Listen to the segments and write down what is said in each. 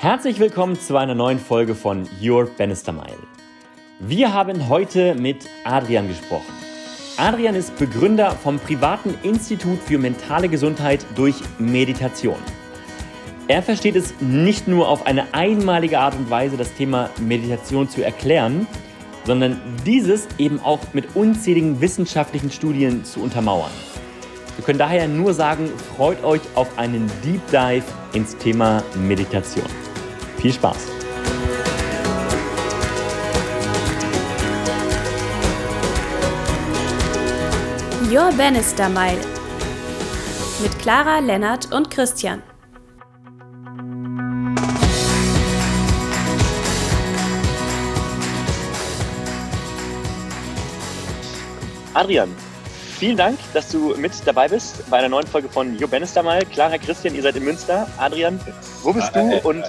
Herzlich willkommen zu einer neuen Folge von Your Bannister Mile. Wir haben heute mit Adrian gesprochen. Adrian ist Begründer vom privaten Institut für mentale Gesundheit durch Meditation. Er versteht es nicht nur auf eine einmalige Art und Weise, das Thema Meditation zu erklären, sondern dieses eben auch mit unzähligen wissenschaftlichen Studien zu untermauern. Wir können daher nur sagen, freut euch auf einen Deep Dive ins Thema Meditation. Viel Spaß! Your Bannister Mile mit Clara, Lennart und Christian. Adrian, vielen Dank, dass du mit dabei bist bei einer neuen Folge von Jo Bannister mal. Clara, Christian, ihr seid in Münster. Adrian, wo bist du und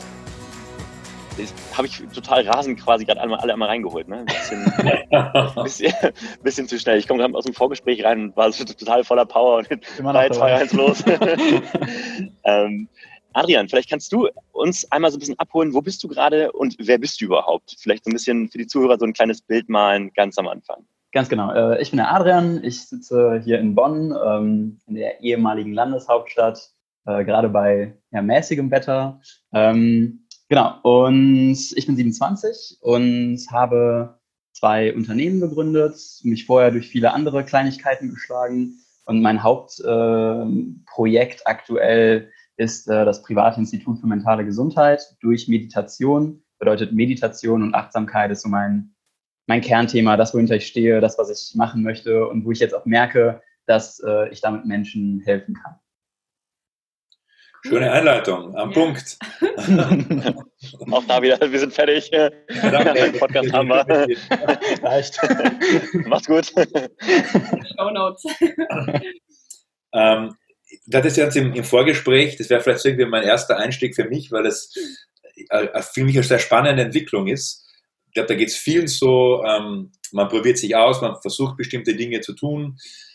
habe ich total rasend quasi gerade alle, alle einmal reingeholt. Ne? Ein bisschen, bisschen, bisschen, zu schnell. Ich komme gerade aus dem Vorgespräch rein und war so total voller Power und drei, zwei, eins los. ähm, Adrian, vielleicht kannst du uns einmal so ein bisschen abholen, wo bist du gerade und wer bist du überhaupt? Vielleicht so ein bisschen für die Zuhörer so ein kleines Bild malen, ganz am Anfang. Ganz genau. Äh, ich bin der Adrian. Ich sitze hier in Bonn, ähm, in der ehemaligen Landeshauptstadt, äh, gerade bei ja, mäßigem Wetter. Ähm, Genau, und ich bin 27 und habe zwei Unternehmen gegründet, mich vorher durch viele andere Kleinigkeiten geschlagen. Und mein Hauptprojekt äh, aktuell ist äh, das Private Institut für mentale Gesundheit durch Meditation. Bedeutet Meditation und Achtsamkeit ist so mein, mein Kernthema, das, wohinter ich stehe, das, was ich machen möchte und wo ich jetzt auch merke, dass äh, ich damit Menschen helfen kann. Schöne Einleitung, am ja. Punkt. Auch da wieder, wir sind fertig. Ja, danke. Podcast haben wir. Reicht. Macht's gut. Show Notes. Ähm, das ist jetzt im, im Vorgespräch, das wäre vielleicht irgendwie mein erster Einstieg für mich, weil das äh, für mich eine sehr spannende Entwicklung ist. Ich glaube, da geht es vielen so, ähm, man probiert sich aus, man versucht bestimmte Dinge zu tun äh,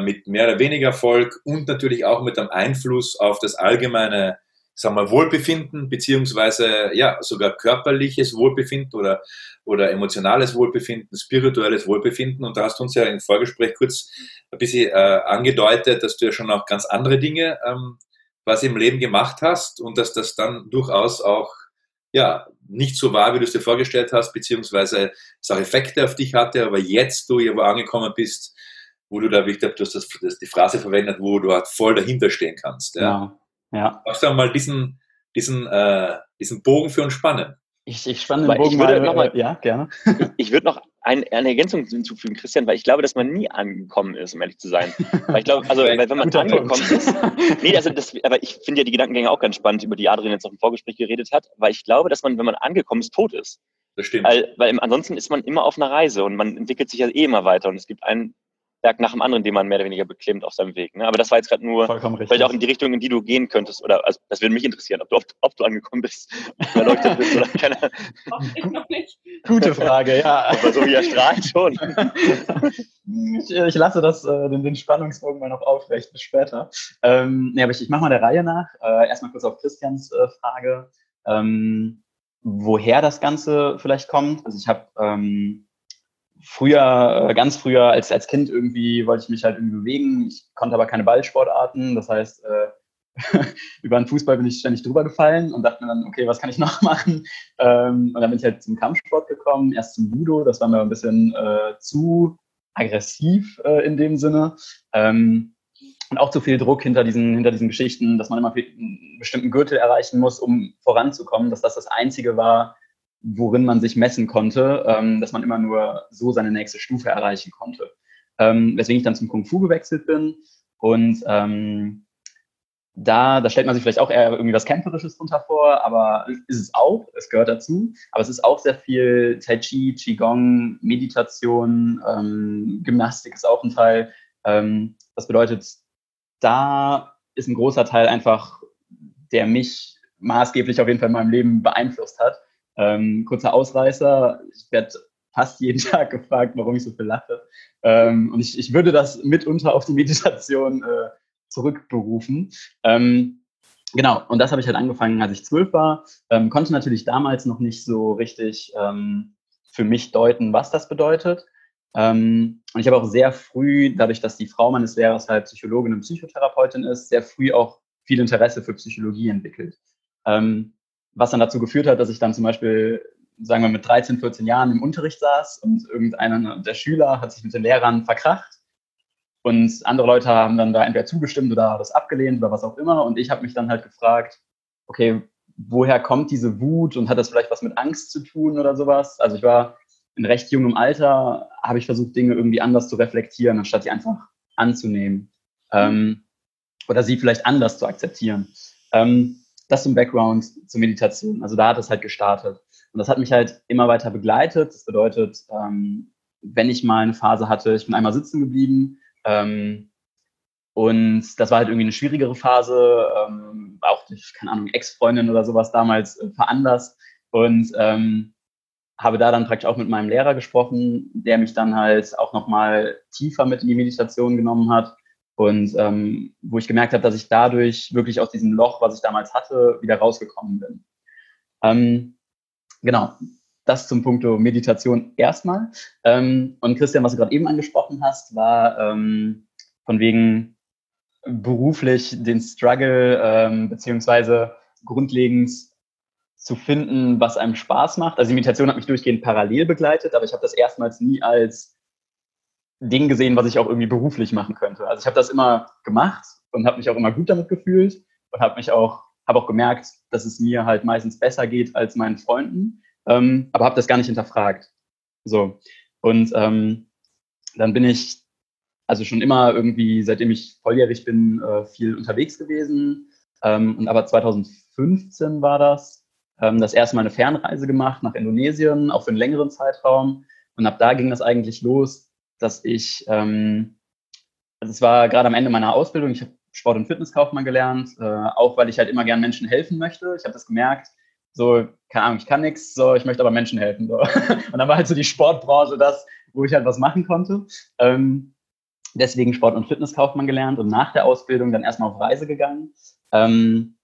mit mehr oder weniger Erfolg und natürlich auch mit einem Einfluss auf das allgemeine sagen wir, Wohlbefinden, beziehungsweise ja, sogar körperliches Wohlbefinden oder, oder emotionales Wohlbefinden, spirituelles Wohlbefinden. Und da hast du uns ja im Vorgespräch kurz ein bisschen äh, angedeutet, dass du ja schon auch ganz andere Dinge ähm, was im Leben gemacht hast und dass das dann durchaus auch ja, nicht so war, wie du es dir vorgestellt hast, beziehungsweise es auch Effekte auf dich hatte, aber jetzt du irgendwo angekommen bist, wo du da, wie ich glaube, du hast das, das, die Phrase verwendet, wo du halt voll dahinter stehen kannst. Ja. ja. ja. Darfst du mal diesen, diesen, äh, diesen Bogen für uns spannen? Ich, ich spanne den Bogen mal, noch mal, ja, gerne. ich würde noch ein, eine Ergänzung hinzufügen, Christian, weil ich glaube, dass man nie angekommen ist, um ehrlich zu sein. Weil ich glaube, also, weil, wenn man angekommen ist, nee, also das, aber ich finde ja die Gedankengänge auch ganz spannend, über die Adrian jetzt auch im Vorgespräch geredet hat, weil ich glaube, dass man, wenn man angekommen ist, tot ist. Das stimmt. Weil, weil ansonsten ist man immer auf einer Reise und man entwickelt sich ja eh immer weiter und es gibt einen Berg nach dem anderen, den man mehr oder weniger beklimmt auf seinem Weg. Ne? Aber das war jetzt gerade nur vielleicht auch in die Richtung, in die du gehen könntest. Oder also, das würde mich interessieren, ob du, ob, ob du angekommen bist, erleuchtet bist oder keine. Ich noch nicht. Gute Frage, ja. Aber so wie er strahlt schon. ich, ich, lasse das, äh, den, den, Spannungsbogen mal noch aufrecht bis später. Ähm, nee, aber ich, ich mache mal der Reihe nach. Äh, erstmal kurz auf Christians äh, Frage. Ähm, woher das Ganze vielleicht kommt. Also ich habe ähm, früher, äh, ganz früher als, als Kind irgendwie wollte ich mich halt irgendwie bewegen. Ich konnte aber keine Ballsportarten. Das heißt, äh, über den Fußball bin ich ständig drüber gefallen und dachte mir dann, okay, was kann ich noch machen? Ähm, und dann bin ich halt zum Kampfsport gekommen, erst zum Judo. Das war mir ein bisschen äh, zu aggressiv äh, in dem Sinne. Ähm, und auch zu viel Druck hinter diesen, hinter diesen Geschichten, dass man immer einen bestimmten Gürtel erreichen muss, um voranzukommen, dass das das Einzige war, worin man sich messen konnte, ähm, dass man immer nur so seine nächste Stufe erreichen konnte. Ähm, weswegen ich dann zum Kung Fu gewechselt bin. Und ähm, da, da stellt man sich vielleicht auch eher irgendwie was Kämpferisches drunter vor, aber ist es auch, es gehört dazu. Aber es ist auch sehr viel Tai Chi, Qigong, Meditation, ähm, Gymnastik ist auch ein Teil. Ähm, das bedeutet, da ist ein großer Teil einfach, der mich maßgeblich auf jeden Fall in meinem Leben beeinflusst hat. Ähm, kurzer Ausreißer, ich werde fast jeden Tag gefragt, warum ich so viel lache. Ähm, und ich, ich würde das mitunter auf die Meditation äh, zurückberufen. Ähm, genau, und das habe ich halt angefangen, als ich zwölf war. Ähm, konnte natürlich damals noch nicht so richtig ähm, für mich deuten, was das bedeutet. Ähm, und ich habe auch sehr früh, dadurch, dass die Frau meines Lehrers halt Psychologin und Psychotherapeutin ist, sehr früh auch viel Interesse für Psychologie entwickelt. Ähm, was dann dazu geführt hat, dass ich dann zum Beispiel, sagen wir, mit 13, 14 Jahren im Unterricht saß und irgendeiner der Schüler hat sich mit den Lehrern verkracht und andere Leute haben dann da entweder zugestimmt oder das abgelehnt oder was auch immer. Und ich habe mich dann halt gefragt, okay, woher kommt diese Wut und hat das vielleicht was mit Angst zu tun oder sowas? Also ich war in recht jungem Alter, habe ich versucht, Dinge irgendwie anders zu reflektieren, anstatt sie einfach anzunehmen. Ähm, oder sie vielleicht anders zu akzeptieren. Ähm, das zum Background zur Meditation. Also da hat es halt gestartet. Und das hat mich halt immer weiter begleitet. Das bedeutet, ähm, wenn ich mal eine Phase hatte, ich bin einmal sitzen geblieben, ähm, und das war halt irgendwie eine schwierigere Phase, ähm, auch durch, keine Ahnung, Ex-Freundin oder sowas damals äh, veranlasst. Und ähm, habe da dann praktisch auch mit meinem Lehrer gesprochen, der mich dann halt auch nochmal tiefer mit in die Meditation genommen hat. Und ähm, wo ich gemerkt habe, dass ich dadurch wirklich aus diesem Loch, was ich damals hatte, wieder rausgekommen bin. Ähm, genau, das zum Punkto Meditation erstmal. Ähm, und Christian, was du gerade eben angesprochen hast, war ähm, von wegen beruflich den Struggle ähm, beziehungsweise grundlegend zu finden, was einem Spaß macht. Also die Meditation hat mich durchgehend parallel begleitet, aber ich habe das erstmals nie als Ding gesehen, was ich auch irgendwie beruflich machen könnte. Also ich habe das immer gemacht und habe mich auch immer gut damit gefühlt und habe mich auch habe auch gemerkt, dass es mir halt meistens besser geht als meinen Freunden ähm, aber habe das gar nicht hinterfragt. So. Und ähm, dann bin ich also schon immer irgendwie, seitdem ich volljährig bin, äh, viel unterwegs gewesen. Ähm, und aber 2015 war das, ähm, das erste Mal eine Fernreise gemacht nach Indonesien, auch für einen längeren Zeitraum. Und ab da ging das eigentlich los, dass ich, ähm, also es war gerade am Ende meiner Ausbildung, ich habe Sport- und Fitnesskaufmann gelernt, äh, auch weil ich halt immer gern Menschen helfen möchte. Ich habe das gemerkt, so, keine Ahnung, ich kann nichts, so, ich möchte aber Menschen helfen. So. Und dann war halt so die Sportbranche das, wo ich halt was machen konnte. Ähm, deswegen Sport- und Fitnesskaufmann gelernt und nach der Ausbildung dann erstmal auf Reise gegangen. Ähm,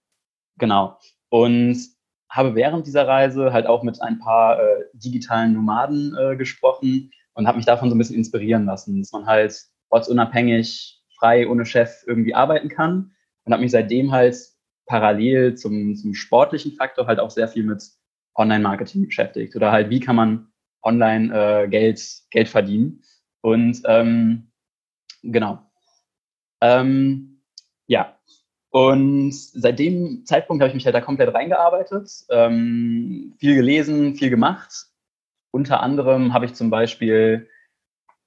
genau. Und habe während dieser Reise halt auch mit ein paar äh, digitalen Nomaden äh, gesprochen und habe mich davon so ein bisschen inspirieren lassen, dass man halt ortsunabhängig, frei, ohne Chef irgendwie arbeiten kann. Und habe mich seitdem halt parallel zum, zum sportlichen Faktor halt auch sehr viel mit Online-Marketing beschäftigt oder halt, wie kann man online äh, Geld, Geld verdienen. Und ähm, genau. Ähm, ja. Und seit dem Zeitpunkt habe ich mich halt da komplett reingearbeitet, ähm, viel gelesen, viel gemacht. Unter anderem habe ich zum Beispiel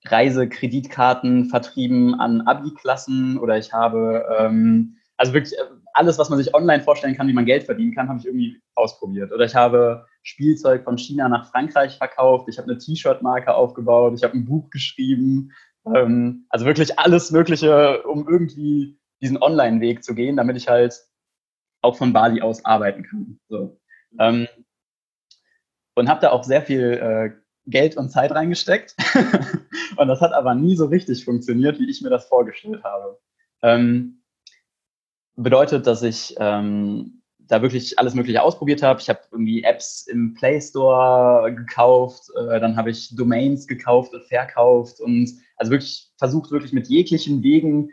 Reisekreditkarten vertrieben an Abi-Klassen oder ich habe ähm, also wirklich äh, alles, was man sich online vorstellen kann, wie man Geld verdienen kann, habe ich irgendwie ausprobiert. Oder ich habe Spielzeug von China nach Frankreich verkauft, ich habe eine T-Shirt-Marke aufgebaut, ich habe ein Buch geschrieben. Ähm, also wirklich alles Mögliche, um irgendwie diesen Online-Weg zu gehen, damit ich halt auch von Bali aus arbeiten kann. So. Ähm, und habe da auch sehr viel äh, Geld und Zeit reingesteckt. und das hat aber nie so richtig funktioniert, wie ich mir das vorgestellt habe. Ähm, bedeutet, dass ich ähm, da wirklich alles Mögliche ausprobiert habe. Ich habe irgendwie Apps im Play Store gekauft, äh, dann habe ich Domains gekauft und verkauft und also wirklich versucht, wirklich mit jeglichen Wegen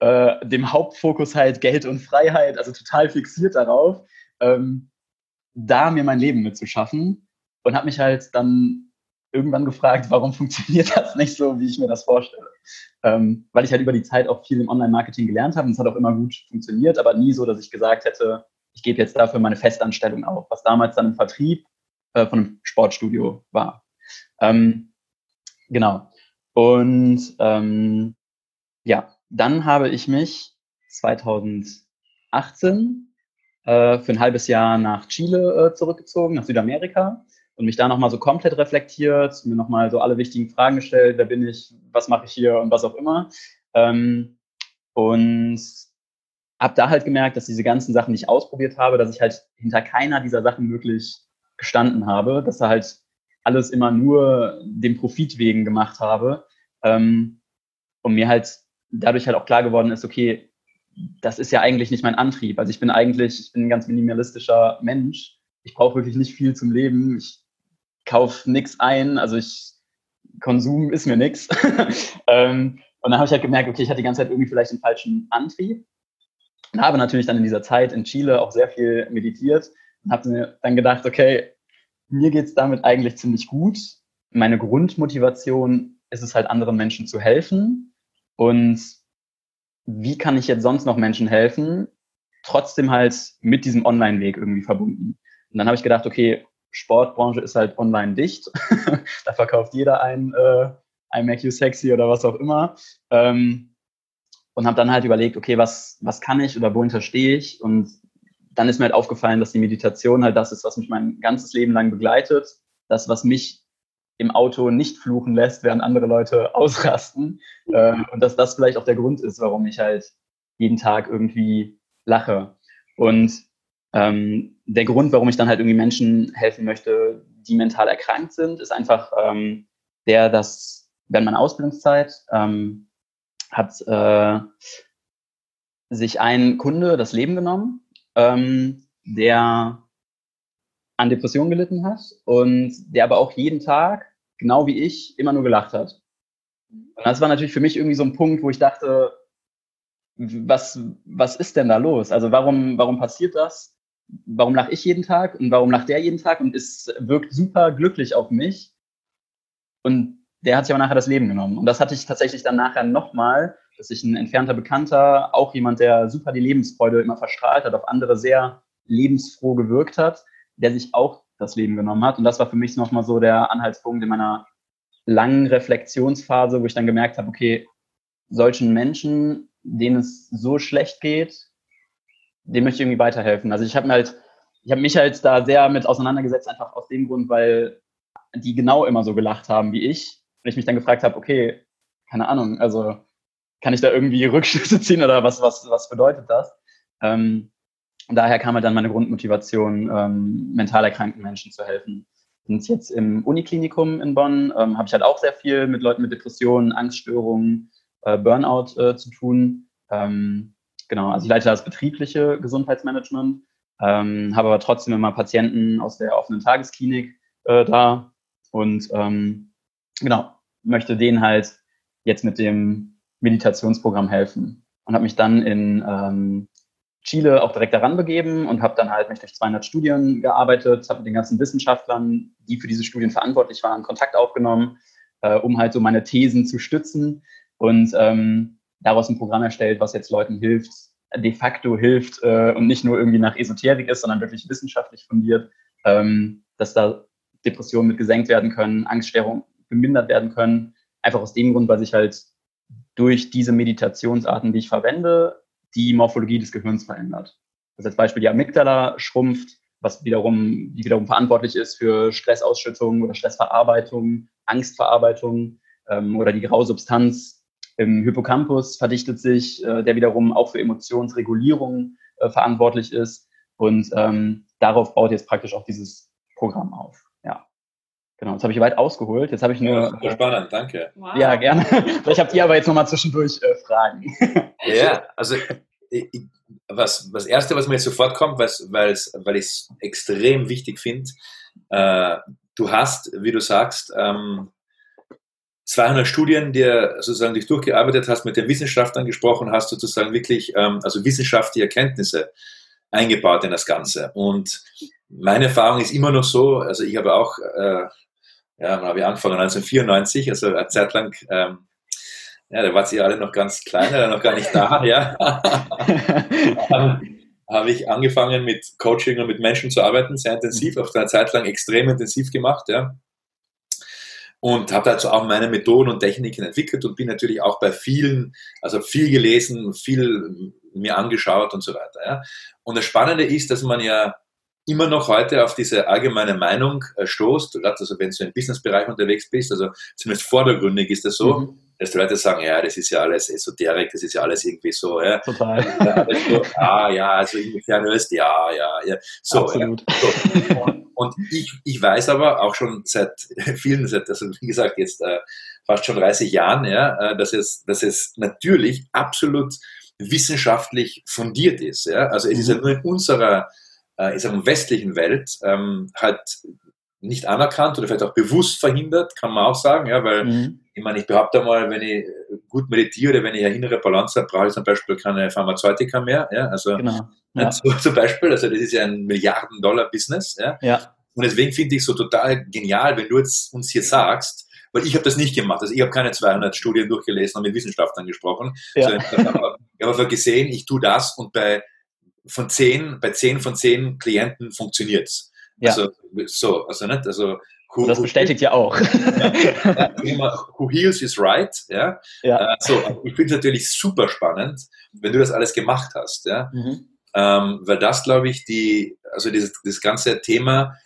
äh, dem Hauptfokus halt Geld und Freiheit, also total fixiert darauf, ähm, da mir mein Leben mitzuschaffen und habe mich halt dann irgendwann gefragt, warum funktioniert das nicht so, wie ich mir das vorstelle. Ähm, weil ich halt über die Zeit auch viel im Online-Marketing gelernt habe und es hat auch immer gut funktioniert, aber nie so, dass ich gesagt hätte, ich gebe jetzt dafür meine Festanstellung auf, was damals dann im Vertrieb äh, von einem Sportstudio war. Ähm, genau. Und ähm, ja, dann habe ich mich 2018 äh, für ein halbes Jahr nach Chile äh, zurückgezogen, nach Südamerika und mich da nochmal so komplett reflektiert, mir nochmal so alle wichtigen Fragen gestellt, wer bin ich, was mache ich hier und was auch immer. Ähm, und habe da halt gemerkt, dass diese ganzen Sachen, die ich ausprobiert habe, dass ich halt hinter keiner dieser Sachen wirklich gestanden habe, dass da halt alles immer nur dem Profit wegen gemacht habe. Ähm, und mir halt dadurch halt auch klar geworden ist, okay, das ist ja eigentlich nicht mein Antrieb. Also ich bin eigentlich, ich bin ein ganz minimalistischer Mensch. Ich brauche wirklich nicht viel zum Leben. Ich kaufe nichts ein. Also ich, Konsum ist mir nichts. ähm, und dann habe ich halt gemerkt, okay, ich hatte die ganze Zeit irgendwie vielleicht den falschen Antrieb. Und habe natürlich dann in dieser Zeit in Chile auch sehr viel meditiert und habe mir dann gedacht, okay, mir geht's damit eigentlich ziemlich gut. Meine Grundmotivation ist es halt, anderen Menschen zu helfen. Und wie kann ich jetzt sonst noch Menschen helfen? Trotzdem halt mit diesem Online-Weg irgendwie verbunden. Und dann habe ich gedacht, okay, Sportbranche ist halt online dicht. da verkauft jeder ein, äh, ein Make You Sexy oder was auch immer. Ähm, und habe dann halt überlegt, okay, was, was kann ich oder wohinter stehe ich? Und dann ist mir halt aufgefallen, dass die Meditation halt das ist, was mich mein ganzes Leben lang begleitet. Das, was mich im Auto nicht fluchen lässt, während andere Leute ausrasten. Äh, und dass das vielleicht auch der Grund ist, warum ich halt jeden Tag irgendwie lache. Und ähm, der Grund, warum ich dann halt irgendwie Menschen helfen möchte, die mental erkrankt sind, ist einfach ähm, der, dass während meiner Ausbildungszeit ähm, hat äh, sich ein Kunde das Leben genommen ähm, der an Depressionen gelitten hat und der aber auch jeden Tag, genau wie ich, immer nur gelacht hat. Und das war natürlich für mich irgendwie so ein Punkt, wo ich dachte, was, was ist denn da los? Also warum, warum passiert das? Warum lache ich jeden Tag und warum lacht der jeden Tag und es wirkt super glücklich auf mich? Und der hat sich aber nachher das Leben genommen. Und das hatte ich tatsächlich dann nachher nochmal, dass sich ein entfernter Bekannter, auch jemand, der super die Lebensfreude immer verstrahlt hat, auf andere sehr lebensfroh gewirkt hat, der sich auch das Leben genommen hat. Und das war für mich nochmal so der Anhaltspunkt in meiner langen Reflexionsphase, wo ich dann gemerkt habe, okay, solchen Menschen, denen es so schlecht geht, dem möchte ich irgendwie weiterhelfen. Also ich habe mir halt, ich habe mich halt da sehr mit auseinandergesetzt, einfach aus dem Grund, weil die genau immer so gelacht haben wie ich. Und ich mich dann gefragt habe, okay, keine Ahnung, also kann ich da irgendwie Rückschlüsse ziehen oder was, was, was bedeutet das? Ähm, daher kam halt dann meine Grundmotivation, ähm, mental erkrankten Menschen zu helfen. Und jetzt im Uniklinikum in Bonn ähm, habe ich halt auch sehr viel mit Leuten mit Depressionen, Angststörungen, äh, Burnout äh, zu tun. Ähm, genau, also ich leite das betriebliche Gesundheitsmanagement, ähm, habe aber trotzdem immer Patienten aus der offenen Tagesklinik äh, da und ähm, genau, möchte denen halt jetzt mit dem Meditationsprogramm helfen. Und habe mich dann in ähm, Chile auch direkt daran begeben und habe dann halt mich durch 200 Studien gearbeitet, habe mit den ganzen Wissenschaftlern, die für diese Studien verantwortlich waren, Kontakt aufgenommen, äh, um halt so meine Thesen zu stützen und ähm, daraus ein Programm erstellt, was jetzt Leuten hilft, de facto hilft äh, und nicht nur irgendwie nach Esoterik ist, sondern wirklich wissenschaftlich fundiert, ähm, dass da Depressionen mit gesenkt werden können, Angststörungen gemindert werden können. Einfach aus dem Grund, weil sich halt durch diese Meditationsarten, die ich verwende, die Morphologie des Gehirns verändert. Das als Beispiel die Amygdala schrumpft, was wiederum, die wiederum verantwortlich ist für Stressausschüttung oder Stressverarbeitung, Angstverarbeitung ähm, oder die graue Substanz im Hippocampus verdichtet sich, äh, der wiederum auch für Emotionsregulierung äh, verantwortlich ist. Und ähm, darauf baut jetzt praktisch auch dieses Programm auf. Ja. Genau, jetzt habe ich weit ausgeholt. Jetzt habe ich nur. Ja, spannend, danke. Wow. Ja, gerne. Vielleicht habt ihr aber jetzt nochmal zwischendurch äh, Fragen. Ja, also ich, was, das Erste, was mir jetzt sofort kommt, weil's, weil ich es extrem wichtig finde, äh, du hast, wie du sagst, ähm, 200 Studien, die sozusagen dich durchgearbeitet hast, mit den Wissenschaftlern gesprochen hast, sozusagen wirklich, ähm, also wissenschaftliche Erkenntnisse eingebaut in das Ganze. Und meine Erfahrung ist immer noch so, also ich habe auch äh, ja, wann habe ich angefangen? 1994, also eine Zeit lang, ähm, ja, da war sie alle noch ganz klein, noch gar nicht da, ja. habe ich angefangen mit Coaching und mit Menschen zu arbeiten, sehr intensiv, auch eine Zeit lang extrem intensiv gemacht, ja. Und habe dazu auch meine Methoden und Techniken entwickelt und bin natürlich auch bei vielen, also viel gelesen, viel mir angeschaut und so weiter. Ja. Und das Spannende ist, dass man ja immer noch heute auf diese allgemeine Meinung äh, stoßt, gerade also wenn du im Businessbereich unterwegs bist, also zumindest vordergründig ist das so, mhm. Dass die Leute sagen, ja, das ist ja alles Esoterik, das ist ja alles irgendwie so, ja. Total. Ja, so, ah, ja, also irgendwie fernöst, ja, ja, ja. So, Absolut. Ja, so. Und, und, ich, ich weiß aber auch schon seit vielen, seit, also wie gesagt, jetzt äh, fast schon 30 Jahren, ja, äh, dass es, dass es natürlich absolut wissenschaftlich fundiert ist. Ja? Also es ist ja mhm. nur in unserer äh, ich sag westlichen Welt ähm, halt nicht anerkannt oder vielleicht auch bewusst verhindert, kann man auch sagen, ja, weil mhm. ich meine, ich behaupte mal, wenn ich gut meditiere oder wenn ich eine innere Balance habe, brauche ich zum Beispiel keine Pharmazeutika mehr, ja, also genau. ja. zum Beispiel, also das ist ja ein Milliarden-Dollar-Business, ja. ja. Und deswegen finde ich es so total genial, wenn du jetzt uns hier sagst, weil ich habe das nicht gemacht, also ich habe keine 200 Studien durchgelesen und mit Wissenschaftlern gesprochen, ja. ich habe einfach gesehen, ich tue das und bei von zehn, bei zehn von zehn Klienten funktioniert es. Ja. Also, so, also nicht, also Who, das bestätigt ja auch. Ja, who heals is right. Ja. ja. Äh, so, ich finde es natürlich super spannend, wenn du das alles gemacht hast. Ja. Mhm. Ähm, weil das, glaube ich, die, also dieses, das ganze Thema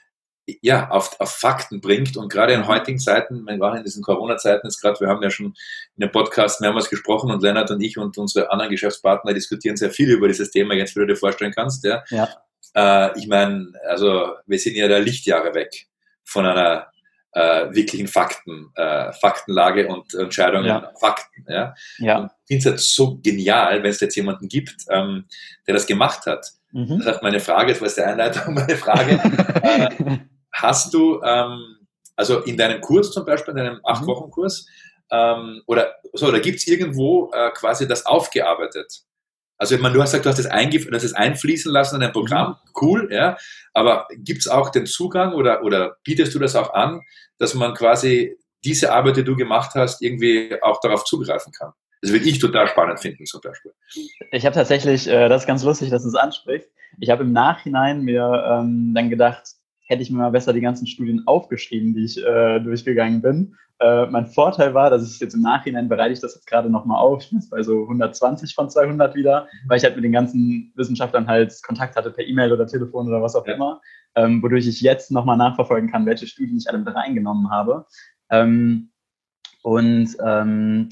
ja, auf, auf Fakten bringt und gerade in heutigen Zeiten, wir waren in diesen Corona-Zeiten jetzt gerade, wir haben ja schon in dem Podcast mehrmals gesprochen und Lennart und ich und unsere anderen Geschäftspartner diskutieren sehr viel über dieses Thema, jetzt wie du dir vorstellen kannst, ja. ja. Äh, ich meine, also wir sind ja da Lichtjahre weg von einer äh, wirklichen Fakten, äh, Faktenlage und Entscheidungen, ja. Fakten. Ja? Ja. ich finde es halt so genial, wenn es jetzt jemanden gibt, ähm, der das gemacht hat. Mhm. Das ist meine Frage, das war die Einleitung, meine Frage. äh, hast du, ähm, also in deinem Kurs zum Beispiel, in deinem mhm. Acht-Wochen-Kurs, ähm, oder so, oder gibt es irgendwo äh, quasi das aufgearbeitet? Also meine, du hast gesagt, du hast es, das einfließen lassen in ein Programm, mhm. cool, ja. Aber gibt es auch den Zugang oder, oder bietest du das auch an, dass man quasi diese Arbeit, die du gemacht hast, irgendwie auch darauf zugreifen kann? Das würde ich total spannend finden, zum Beispiel. Ich habe tatsächlich, äh, das ist ganz lustig, dass du es ansprichst. Ich habe im Nachhinein mir ähm, dann gedacht, hätte ich mir mal besser die ganzen Studien aufgeschrieben, die ich äh, durchgegangen bin. Äh, mein Vorteil war, dass ich jetzt im Nachhinein bereite ich das jetzt gerade nochmal auf. Ich bin jetzt bei so 120 von 200 wieder, weil ich halt mit den ganzen Wissenschaftlern halt Kontakt hatte per E-Mail oder Telefon oder was auch ja. immer, ähm, wodurch ich jetzt nochmal nachverfolgen kann, welche Studien ich alle mit reingenommen habe. Ähm, und ähm,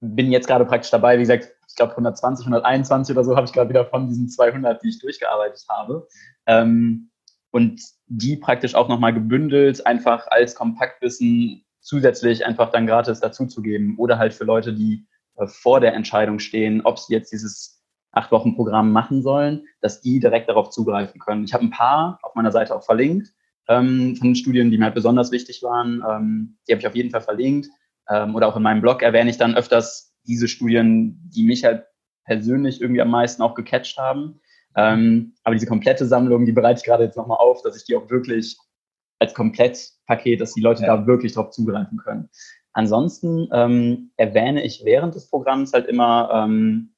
bin jetzt gerade praktisch dabei, wie gesagt, ich glaube 120, 121 oder so habe ich gerade wieder von diesen 200, die ich durchgearbeitet habe. Ähm, und die praktisch auch nochmal gebündelt, einfach als Kompaktwissen zusätzlich einfach dann gratis dazuzugeben oder halt für Leute, die äh, vor der Entscheidung stehen, ob sie jetzt dieses acht Wochen Programm machen sollen, dass die direkt darauf zugreifen können. Ich habe ein paar auf meiner Seite auch verlinkt ähm, von Studien, die mir halt besonders wichtig waren. Ähm, die habe ich auf jeden Fall verlinkt. Ähm, oder auch in meinem Blog erwähne ich dann öfters diese Studien, die mich halt persönlich irgendwie am meisten auch gecatcht haben. Ähm, aber diese komplette Sammlung, die bereite ich gerade jetzt nochmal auf, dass ich die auch wirklich als Komplettpaket, dass die Leute ja. da wirklich drauf zugreifen können. Ansonsten ähm, erwähne ich während des Programms halt immer, ähm,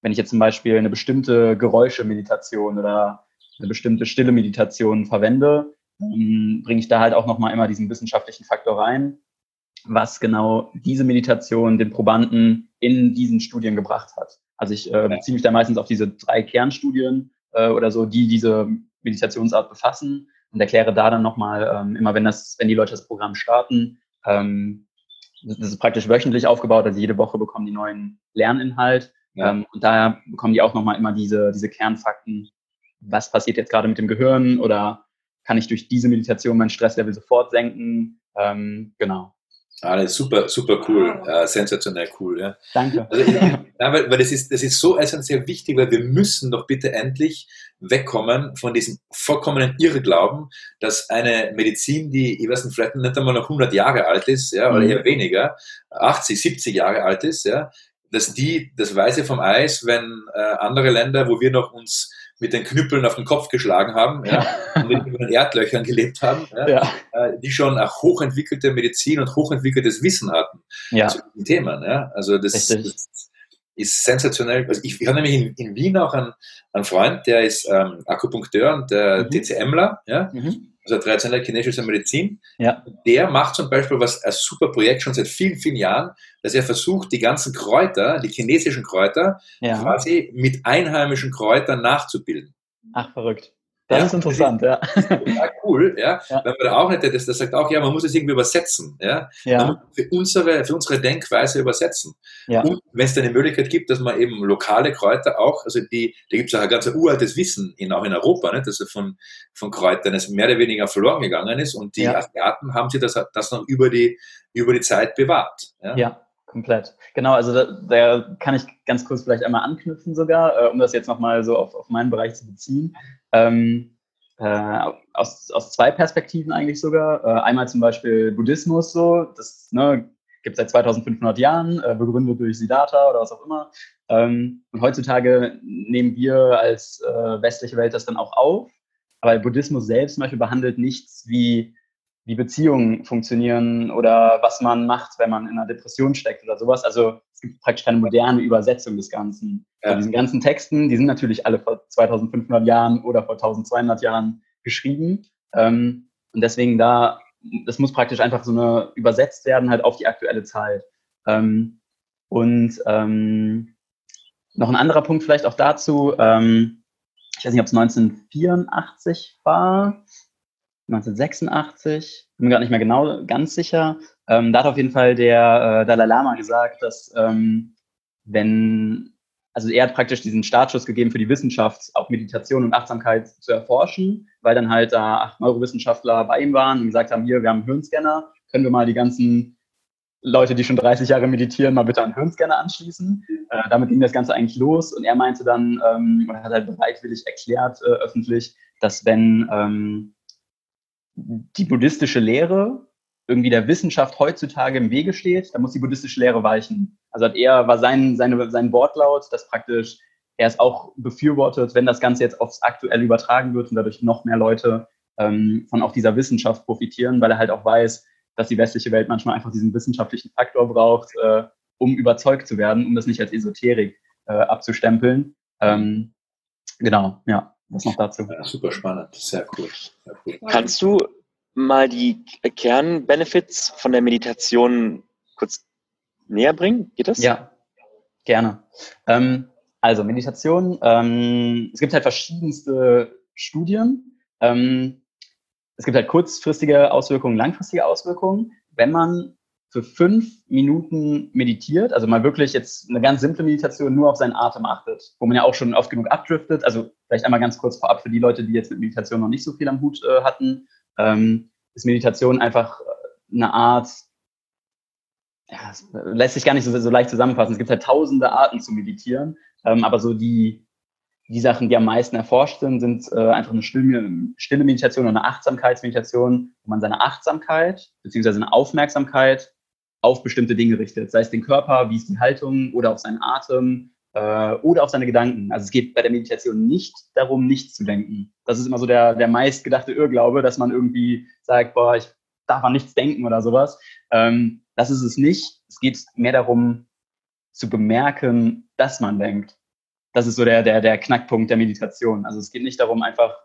wenn ich jetzt zum Beispiel eine bestimmte Geräusche-Meditation oder eine bestimmte stille Meditation verwende, ähm, bringe ich da halt auch nochmal immer diesen wissenschaftlichen Faktor rein, was genau diese Meditation den Probanden in diesen Studien gebracht hat. Also ich äh, beziehe mich da meistens auf diese drei Kernstudien äh, oder so, die diese Meditationsart befassen und erkläre da dann nochmal, ähm, immer wenn das, wenn die Leute das Programm starten, ähm, das ist praktisch wöchentlich aufgebaut, also jede Woche bekommen die neuen Lerninhalt. Ja. Ähm, und daher bekommen die auch nochmal immer diese, diese Kernfakten, was passiert jetzt gerade mit dem Gehirn oder kann ich durch diese Meditation mein Stresslevel sofort senken? Ähm, genau. Alles super, super cool, äh, sensationell cool. Ja. Danke. Also, ja, weil, weil das, ist, das ist so essentiell wichtig, weil wir müssen doch bitte endlich wegkommen von diesem vollkommenen Irrglauben, dass eine Medizin, die, ich weiß nicht, vielleicht nicht einmal noch 100 Jahre alt ist, ja, oder mhm. eher weniger, 80, 70 Jahre alt ist, ja, dass die das Weiße vom Eis, wenn äh, andere Länder, wo wir noch uns mit den Knüppeln auf den Kopf geschlagen haben ja, und in den Erdlöchern gelebt haben, ja, ja. Äh, die schon auch hochentwickelte Medizin und hochentwickeltes Wissen hatten ja. zu den Themen. Ja. Also das, das, ist sensationell. Also ich, ich habe nämlich in, in, Wien auch einen, einen Freund, der ist ähm, Akupunkteur und der mhm. TCMler, ja. Mhm also traditionelle chinesische Medizin. Ja. Der macht zum Beispiel was ein super Projekt schon seit vielen, vielen Jahren, dass er versucht, die ganzen Kräuter, die chinesischen Kräuter, ja. quasi mit einheimischen Kräutern nachzubilden. Ach, verrückt. Das ja, ist interessant, ja. Das ist total cool, ja. ja. Wenn man da auch nicht, das, das sagt auch, ja, man muss es irgendwie übersetzen, ja. ja. für unsere, für unsere Denkweise übersetzen. Ja. Und wenn es dann eine Möglichkeit gibt, dass man eben lokale Kräuter auch, also die, da gibt es auch ein ganz uraltes Wissen, in, auch in Europa, nicht, dass von, von Kräutern es mehr oder weniger verloren gegangen ist und die ja. Asiaten haben sich das, das noch über die, über die Zeit bewahrt. Ja, ja Komplett. Genau, also da, da, kann ich ganz kurz vielleicht einmal anknüpfen sogar, äh, um das jetzt nochmal so auf, auf meinen Bereich zu beziehen. Ähm, äh, aus, aus zwei Perspektiven eigentlich sogar. Äh, einmal zum Beispiel Buddhismus so, das ne, gibt seit 2500 Jahren, äh, begründet durch Siddhartha oder was auch immer. Ähm, und heutzutage nehmen wir als äh, westliche Welt das dann auch auf. Aber Buddhismus selbst zum Beispiel behandelt nichts wie wie Beziehungen funktionieren oder was man macht, wenn man in einer Depression steckt oder sowas. Also es gibt praktisch keine moderne Übersetzung des Ganzen. Ja. Diesen ganzen Texten, die sind natürlich alle vor 2500 Jahren oder vor 1200 Jahren geschrieben. Ähm, und deswegen da, das muss praktisch einfach so eine übersetzt werden halt auf die aktuelle Zeit. Ähm, und ähm, noch ein anderer Punkt vielleicht auch dazu. Ähm, ich weiß nicht, ob es 1984 war 1986, bin mir gerade nicht mehr genau ganz sicher. Ähm, da hat auf jeden Fall der äh, Dalai Lama gesagt, dass ähm, wenn, also er hat praktisch diesen Startschuss gegeben für die Wissenschaft, auch Meditation und Achtsamkeit zu erforschen, weil dann halt da acht Neurowissenschaftler bei ihm waren und gesagt haben, hier, wir haben einen Hirnscanner, können wir mal die ganzen Leute, die schon 30 Jahre meditieren, mal bitte an Hirnscanner anschließen. Äh, damit ging das Ganze eigentlich los und er meinte dann, ähm, oder hat halt bereitwillig erklärt äh, öffentlich, dass wenn ähm, die buddhistische Lehre irgendwie der Wissenschaft heutzutage im Wege steht, dann muss die buddhistische Lehre weichen. Also hat er, war sein, seine, sein Wortlaut, dass praktisch er es auch befürwortet, wenn das Ganze jetzt aufs Aktuelle übertragen wird und dadurch noch mehr Leute ähm, von auch dieser Wissenschaft profitieren, weil er halt auch weiß, dass die westliche Welt manchmal einfach diesen wissenschaftlichen Faktor braucht, äh, um überzeugt zu werden, um das nicht als Esoterik äh, abzustempeln. Ähm, genau, ja. Was noch dazu? Ja, super spannend, sehr cool. sehr cool. Kannst du mal die Kernbenefits von der Meditation kurz näher bringen? Geht das? Ja, gerne. Ähm, also Meditation, ähm, es gibt halt verschiedenste Studien. Ähm, es gibt halt kurzfristige Auswirkungen, langfristige Auswirkungen. Wenn man für fünf Minuten meditiert, also mal wirklich jetzt eine ganz simple Meditation nur auf seinen Atem achtet, wo man ja auch schon oft genug abdriftet. Also vielleicht einmal ganz kurz vorab für die Leute, die jetzt mit Meditation noch nicht so viel am Hut äh, hatten, ähm, ist Meditation einfach äh, eine Art, ja, lässt sich gar nicht so, so leicht zusammenfassen. Es gibt halt tausende Arten zu meditieren, ähm, aber so die, die Sachen, die am meisten erforscht sind, sind äh, einfach eine stille, stille Meditation oder eine Achtsamkeitsmeditation, wo man seine Achtsamkeit beziehungsweise eine Aufmerksamkeit auf bestimmte Dinge richtet, sei es den Körper, wie ist die Haltung oder auf seinen Atem äh, oder auf seine Gedanken. Also es geht bei der Meditation nicht darum, nichts zu denken. Das ist immer so der, der meistgedachte Irrglaube, dass man irgendwie sagt, boah, ich darf an nichts denken oder sowas. Ähm, das ist es nicht. Es geht mehr darum, zu bemerken, dass man denkt. Das ist so der, der, der Knackpunkt der Meditation. Also es geht nicht darum, einfach,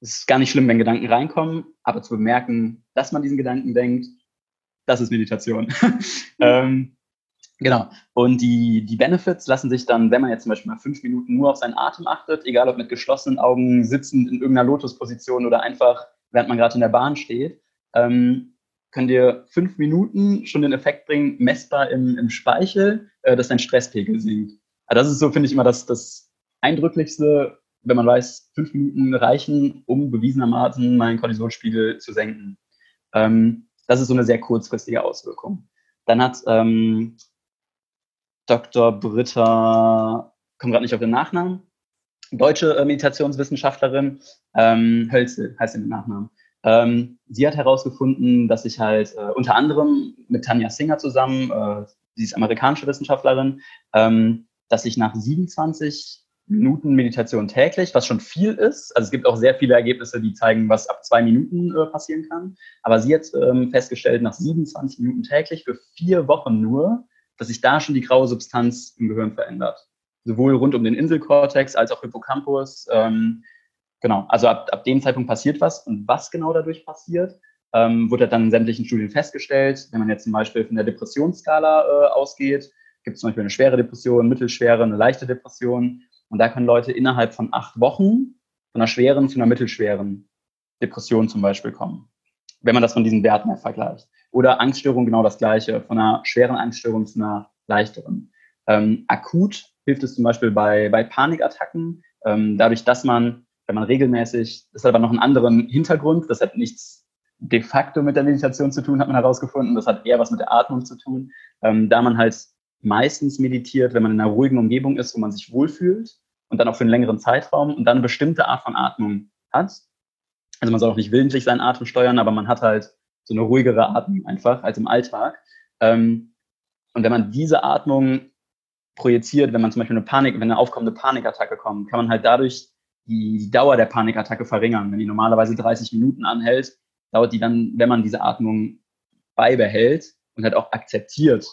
es ist gar nicht schlimm, wenn Gedanken reinkommen, aber zu bemerken, dass man diesen Gedanken denkt das ist Meditation. ähm, genau. Und die, die Benefits lassen sich dann, wenn man jetzt zum Beispiel mal fünf Minuten nur auf seinen Atem achtet, egal ob mit geschlossenen Augen, sitzend in irgendeiner Lotusposition oder einfach, während man gerade in der Bahn steht, ähm, können dir fünf Minuten schon den Effekt bringen, messbar im, im Speichel, äh, dass dein Stresspegel sinkt. Also das ist so, finde ich, immer das, das Eindrücklichste, wenn man weiß, fünf Minuten reichen, um bewiesenermaßen meinen Kortisolspiegel zu senken. Ähm, das ist so eine sehr kurzfristige Auswirkung. Dann hat ähm, Dr. Britta, komme gerade nicht auf den Nachnamen, deutsche äh, Meditationswissenschaftlerin, ähm, Hölzel heißt sie mit Nachnamen. Ähm, sie hat herausgefunden, dass ich halt äh, unter anderem mit Tanja Singer zusammen, äh, sie ist amerikanische Wissenschaftlerin, ähm, dass ich nach 27 Minuten Meditation täglich, was schon viel ist. Also es gibt auch sehr viele Ergebnisse, die zeigen, was ab zwei Minuten äh, passieren kann. Aber sie hat ähm, festgestellt, nach 27 Minuten täglich für vier Wochen nur, dass sich da schon die graue Substanz im Gehirn verändert. Sowohl rund um den Inselkortex als auch Hippocampus. Ähm, genau, also ab, ab dem Zeitpunkt passiert was. Und was genau dadurch passiert, ähm, wurde dann in sämtlichen Studien festgestellt. Wenn man jetzt zum Beispiel von der Depressionsskala äh, ausgeht, gibt es zum Beispiel eine schwere Depression, mittelschwere, eine leichte Depression und da können Leute innerhalb von acht Wochen von einer schweren zu einer mittelschweren Depression zum Beispiel kommen, wenn man das von diesen Werten her vergleicht. Oder Angststörung genau das Gleiche, von einer schweren Angststörung zu einer leichteren. Ähm, akut hilft es zum Beispiel bei, bei Panikattacken, ähm, dadurch, dass man, wenn man regelmäßig, das hat aber noch einen anderen Hintergrund, das hat nichts de facto mit der Meditation zu tun, hat man herausgefunden. Das hat eher was mit der Atmung zu tun, ähm, da man halt meistens meditiert, wenn man in einer ruhigen Umgebung ist, wo man sich wohlfühlt und dann auch für einen längeren Zeitraum und dann eine bestimmte Art von Atmung hat. Also man soll auch nicht willentlich seinen Atem steuern, aber man hat halt so eine ruhigere Atmung einfach als im Alltag. Ähm, und wenn man diese Atmung projiziert, wenn man zum Beispiel eine Panik, wenn eine aufkommende Panikattacke kommt, kann man halt dadurch die, die Dauer der Panikattacke verringern. Wenn die normalerweise 30 Minuten anhält, dauert die dann, wenn man diese Atmung beibehält und halt auch akzeptiert,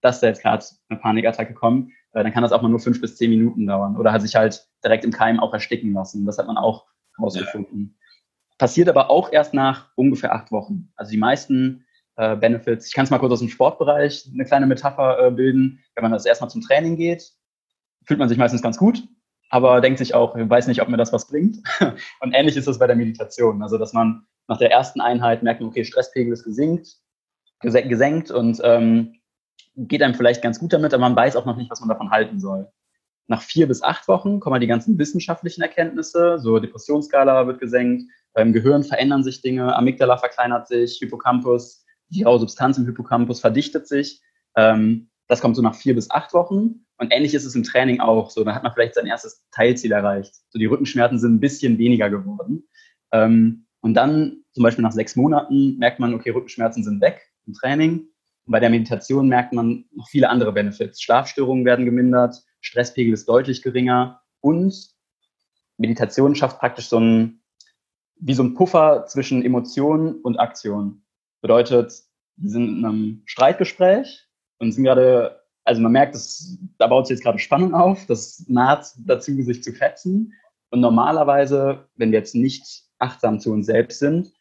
dass da jetzt gerade eine Panikattacke kommt, äh, dann kann das auch mal nur fünf bis zehn Minuten dauern oder hat sich halt direkt im Keim auch ersticken lassen. Das hat man auch herausgefunden. Ja. Passiert aber auch erst nach ungefähr acht Wochen. Also die meisten äh, Benefits, ich kann es mal kurz aus dem Sportbereich eine kleine Metapher äh, bilden. Wenn man das erstmal zum Training geht, fühlt man sich meistens ganz gut, aber denkt sich auch, ich weiß nicht, ob mir das was bringt. Und ähnlich ist es bei der Meditation. Also, dass man nach der ersten Einheit merkt, okay, Stresspegel ist gesenkt, gesenkt und ähm, geht einem vielleicht ganz gut damit, aber man weiß auch noch nicht, was man davon halten soll. Nach vier bis acht Wochen kommen die ganzen wissenschaftlichen Erkenntnisse, so Depressionsskala wird gesenkt, beim Gehirn verändern sich Dinge, Amygdala verkleinert sich, Hippocampus, die raue Substanz im Hippocampus verdichtet sich. Ähm, das kommt so nach vier bis acht Wochen. Und ähnlich ist es im Training auch. So, da hat man vielleicht sein erstes Teilziel erreicht. So, die Rückenschmerzen sind ein bisschen weniger geworden. Ähm, und dann, zum Beispiel nach sechs Monaten, merkt man, okay, Rückenschmerzen sind weg im Training. Und bei der Meditation merkt man noch viele andere Benefits. Schlafstörungen werden gemindert, Stresspegel ist deutlich geringer und Meditation schafft praktisch so ein, wie so ein Puffer zwischen Emotion und Aktion. Bedeutet, wir sind in einem Streitgespräch und sind gerade, also man merkt, dass, da baut sich jetzt gerade Spannung auf, das naht dazu, sich zu fetzen. Und normalerweise, wenn wir jetzt nicht achtsam zu uns selbst sind,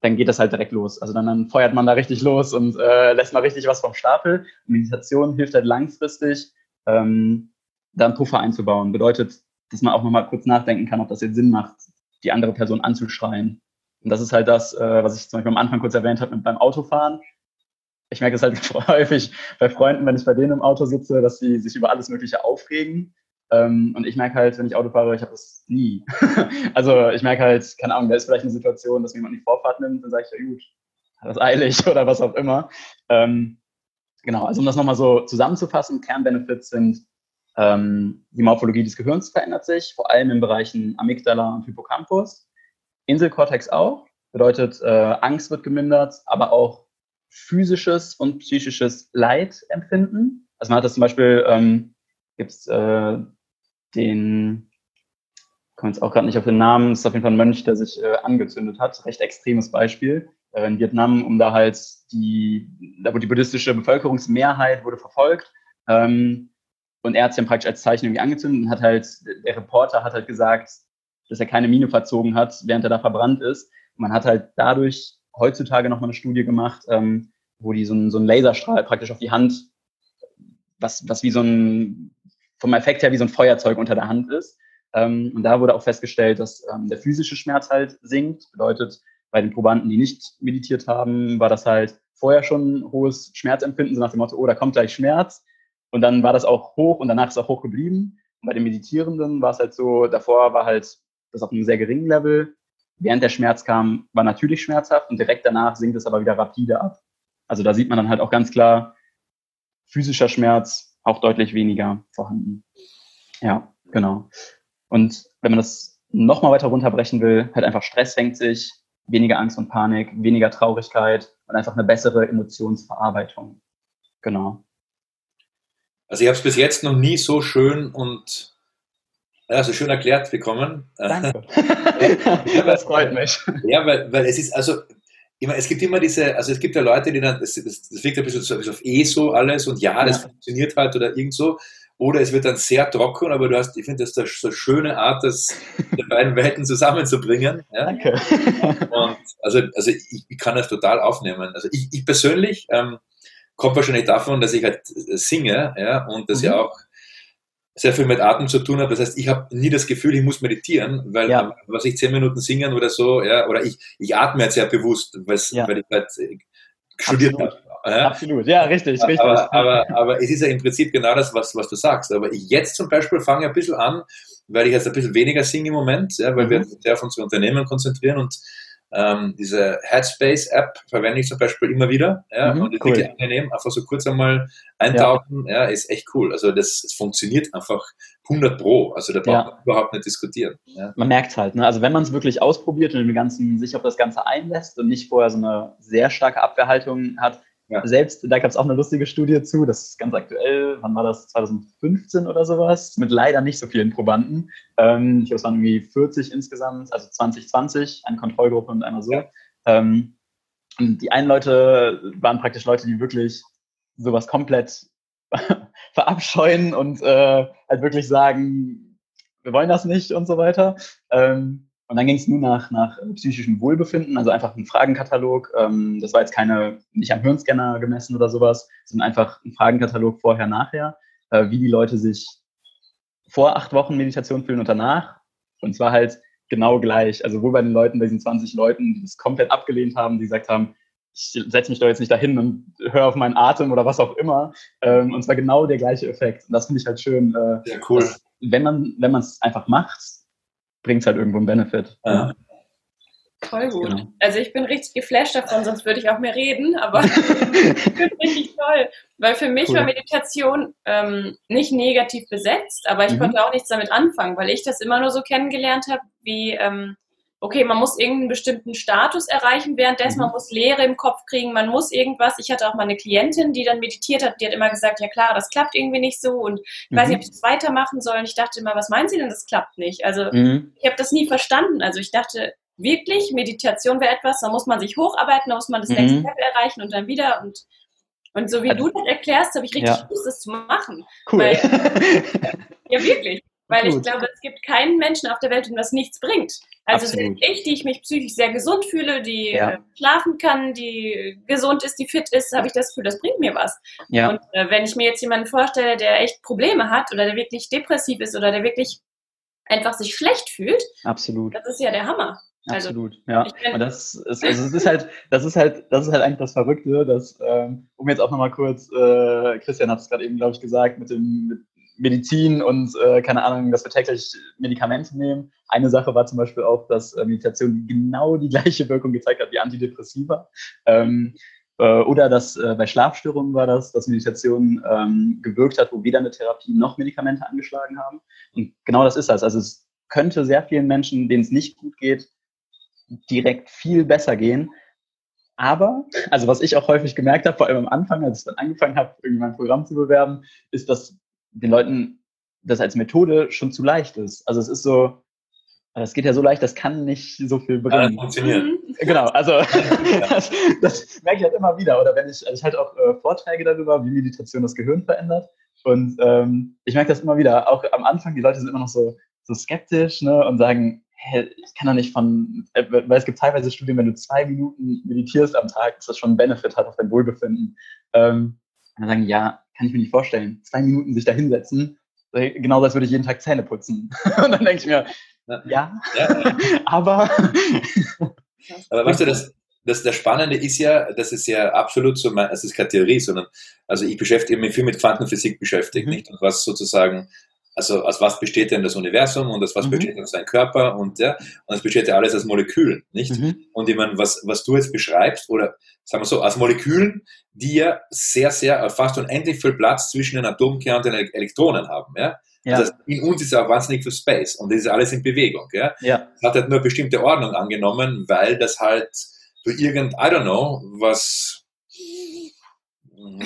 dann geht das halt direkt los. Also dann, dann feuert man da richtig los und äh, lässt mal richtig was vom Stapel. Meditation hilft halt langfristig, ähm, da einen Puffer einzubauen. Bedeutet, dass man auch nochmal kurz nachdenken kann, ob das jetzt Sinn macht, die andere Person anzuschreien. Und das ist halt das, äh, was ich zum Beispiel am Anfang kurz erwähnt habe beim Autofahren. Ich merke es halt häufig bei Freunden, wenn ich bei denen im Auto sitze, dass sie sich über alles Mögliche aufregen ähm, und ich merke halt, wenn ich Auto fahre, ich habe das nie. also ich merke halt, keine Ahnung, da ist vielleicht eine Situation, dass jemand die Vorfahrt nimmt, dann sage ich, ja gut, das eilig oder was auch immer. Ähm, genau, also um das nochmal so zusammenzufassen, Kernbenefits sind, ähm, die Morphologie des Gehirns verändert sich, vor allem in Bereichen Amygdala und Hippocampus. Inselkortex auch, bedeutet, äh, Angst wird gemindert, aber auch physisches und psychisches Leidempfinden. Also man hat das zum Beispiel, ähm, gibt es äh, den, komme jetzt auch gerade nicht auf den Namen, ist auf jeden Fall ein Mönch, der sich äh, angezündet hat. Recht extremes Beispiel. Äh, in Vietnam, um da halt die, da wurde die buddhistische Bevölkerungsmehrheit wurde verfolgt. Ähm, und er hat sich dann praktisch als Zeichen irgendwie angezündet und hat halt, der Reporter hat halt gesagt, dass er keine Mine verzogen hat, während er da verbrannt ist. Und man hat halt dadurch heutzutage nochmal eine Studie gemacht, ähm, wo die so einen, so einen Laserstrahl praktisch auf die Hand, was, was wie so ein vom Effekt her wie so ein Feuerzeug unter der Hand ist. Ähm, und da wurde auch festgestellt, dass ähm, der physische Schmerz halt sinkt. Bedeutet, bei den Probanden, die nicht meditiert haben, war das halt vorher schon ein hohes Schmerzempfinden, so nach dem Motto, oh, da kommt gleich Schmerz. Und dann war das auch hoch und danach ist auch hoch geblieben. Und bei den Meditierenden war es halt so, davor war halt das auf einem sehr geringen Level. Während der Schmerz kam, war natürlich schmerzhaft und direkt danach sinkt es aber wieder rapide ab. Also da sieht man dann halt auch ganz klar, physischer Schmerz auch deutlich weniger vorhanden. Ja, genau. Und wenn man das nochmal weiter runterbrechen will, halt einfach Stress fängt sich, weniger Angst und Panik, weniger Traurigkeit und einfach eine bessere Emotionsverarbeitung. Genau. Also ich habe es bis jetzt noch nie so schön und ja, so schön erklärt bekommen. Danke. das freut mich. Ja, weil, weil es ist, also immer, es gibt immer diese, also es gibt ja Leute, die dann, das, das, das wirkt ein bisschen so, auf eh so alles und ja, das ja. funktioniert halt oder irgend so. Oder es wird dann sehr trocken, aber du hast, ich finde, das ist so eine schöne Art, das die beiden Welten zusammenzubringen. Ja? Danke. Und also, also ich, ich, kann das total aufnehmen. Also ich, ich persönlich ähm, kommt wahrscheinlich davon, dass ich halt singe, ja, und dass mhm. ja auch sehr viel mit Atem zu tun habe. Das heißt, ich habe nie das Gefühl, ich muss meditieren, weil ja. was ich zehn Minuten singen oder so, ja, oder ich, ich atme jetzt sehr bewusst, ja. weil ich halt äh, studiert habe. Ja? Absolut, ja, richtig, richtig. Aber, aber, aber, es ist ja im Prinzip genau das, was, was du sagst. Aber ich jetzt zum Beispiel fange ein bisschen an, weil ich jetzt ein bisschen weniger singe im Moment, ja, weil mhm. wir uns sehr auf unsere Unternehmen konzentrieren und Ähm, diese Headspace-App verwende ich zum Beispiel immer wieder. Ja, Mhm, und ist cool. wirklich angenehm. Einfach so kurz einmal eintauchen, ja. ist echt cool. Also das, es funktioniert einfach 100 Pro. Also da braucht Ja. man überhaupt nicht diskutieren. Ja. Man merkt halt, ne? also wenn man es wirklich ausprobiert und im Ganzen sich auf das Ganze einlässt und nicht vorher so eine sehr starke Abwehrhaltung hat, Ja. selbst, da gab es auch eine lustige Studie zu, das ist ganz aktuell, wann war das, 2015 oder sowas, mit leider nicht so vielen Probanden. Ähm, ich glaube, es waren irgendwie 40 insgesamt, also 2020, eine Kontrollgruppe und einmal so. Ja. Ähm, und die einen Leute waren praktisch Leute, die wirklich sowas komplett verabscheuen und äh, halt wirklich sagen, wir wollen das nicht und so weiter. Ähm, und dann ging es nur nach, nach psychischem Wohlbefinden, also einfach ein Fragenkatalog. Ähm, das war jetzt keine, nicht am Hirnscanner gemessen oder sowas, sondern einfach ein Fragenkatalog vorher, nachher, äh, wie die Leute sich vor acht Wochen Meditation fühlen und danach. Und zwar halt genau gleich. Also wohl bei den Leuten, bei diesen 20 Leuten, die das komplett abgelehnt haben, die gesagt haben, ich setze mich doch jetzt nicht dahin und höre auf meinen Atem oder was auch immer. Ähm, und zwar genau der gleiche Effekt. Und das finde ich halt schön. Äh, Sehr cool. dass, wenn man wenn man es einfach macht, bringt es halt irgendwo einen Benefit. Ja. Voll gut. Genau. Also ich bin richtig geflasht davon, sonst würde ich auch mehr reden, aber ich finde es richtig toll. Weil für mich Cool. war Meditation ähm, nicht negativ besetzt, aber ich Mhm. konnte auch nichts damit anfangen, weil ich das immer nur so kennengelernt habe, wie, ähm, okay, man muss irgendeinen bestimmten Status erreichen währenddessen, Mhm. man muss Leere im Kopf kriegen, man muss irgendwas. Ich hatte auch mal eine Klientin, die dann meditiert hat, die hat immer gesagt, ja klar, das klappt irgendwie nicht so und ich weiß nicht, ob ich das weitermachen soll. Und ich dachte immer, was meint sie denn, das klappt nicht? Also Mhm. ich habe das nie verstanden. Also ich dachte wirklich, Meditation wäre etwas, da muss man sich hocharbeiten, da muss man das Mhm. nächste Level erreichen und dann wieder und und so wie Also- du das erklärst, habe ich richtig Ja. Lust, das zu machen. Cool. Ja, wirklich. Weil ich Gut. glaube, es gibt keinen Menschen auf der Welt, dem das nichts bringt. Also selbst ich, die ich mich psychisch sehr gesund fühle, die Ja. äh, schlafen kann, die gesund ist, die fit ist, habe ich das Gefühl, das bringt mir was. ja, Und äh, wenn ich mir jetzt jemanden vorstelle, der echt Probleme hat oder der wirklich depressiv ist oder der wirklich einfach sich schlecht fühlt, absolut. das ist ja der Hammer. Also, Absolut, ja. ich kenn- Und das ist, also es ist halt, das ist halt, das ist halt eigentlich das Verrückte, dass, ähm, um jetzt auch nochmal kurz, äh, Christian hat es gerade eben, glaube ich, gesagt, mit dem mit Medizin und äh, keine Ahnung, dass wir täglich Medikamente nehmen. Eine Sache war zum Beispiel auch, dass äh, Meditation genau die gleiche Wirkung gezeigt hat wie Antidepressiva. Ähm, äh, oder dass äh, bei Schlafstörungen war das, dass Meditation ähm, gewirkt hat, wo weder eine Therapie noch Medikamente angeschlagen haben. Und genau das ist das. Also es könnte sehr vielen Menschen, denen es nicht gut geht, direkt viel besser gehen. Aber, also was ich auch häufig gemerkt habe, vor allem am Anfang, als ich dann angefangen habe, irgendwie mein Programm zu bewerben, ist, dass den Leuten das als Methode schon zu leicht ist. Also es ist so, es geht ja so leicht, das kann nicht so viel Ja, das bringen. funktioniert. Mhm. Genau, also das, das merke ich halt immer wieder. Oder wenn ich, also ich halte auch äh, Vorträge darüber, wie Meditation das Gehirn verändert. Und ähm, ich merke das immer wieder. Auch am Anfang, die Leute sind immer noch so, so skeptisch ne, und sagen, hä, ich kann doch nicht von, äh, weil es gibt teilweise Studien, wenn du zwei Minuten meditierst am Tag, dass das schon einen Benefit hat auf dein Wohlbefinden. Ähm, und dann sagen, ja, kann ich mir nicht vorstellen. Zwei Minuten sich da hinsetzen, genauso als würde ich jeden Tag Zähne putzen. und dann denke ich mir, Ja. ja, Ja. aber Aber weißt du, das, das, das Spannende ist ja, das ist ja absolut so, mein, es ist keine Theorie, sondern, also ich beschäftige mich viel mit Quantenphysik beschäftigt, Mhm. nicht? Und was sozusagen, also aus was besteht denn das Universum und aus was Mhm. besteht denn sein Körper und ja, und es besteht ja alles aus Molekülen, nicht? Mhm. Und ich meine, was, was du jetzt beschreibst, oder sagen wir so, aus Molekülen, die ja sehr, sehr, äh, fast unendlich viel Platz zwischen den Atomkernen und den Ele- Elektronen haben, ja? ja, Das heißt, in uns ist auch wahnsinnig viel Space und das ist alles in Bewegung, ja? ja, Es hat halt nur eine bestimmte Ordnung angenommen, weil das halt durch irgend, I don't know, was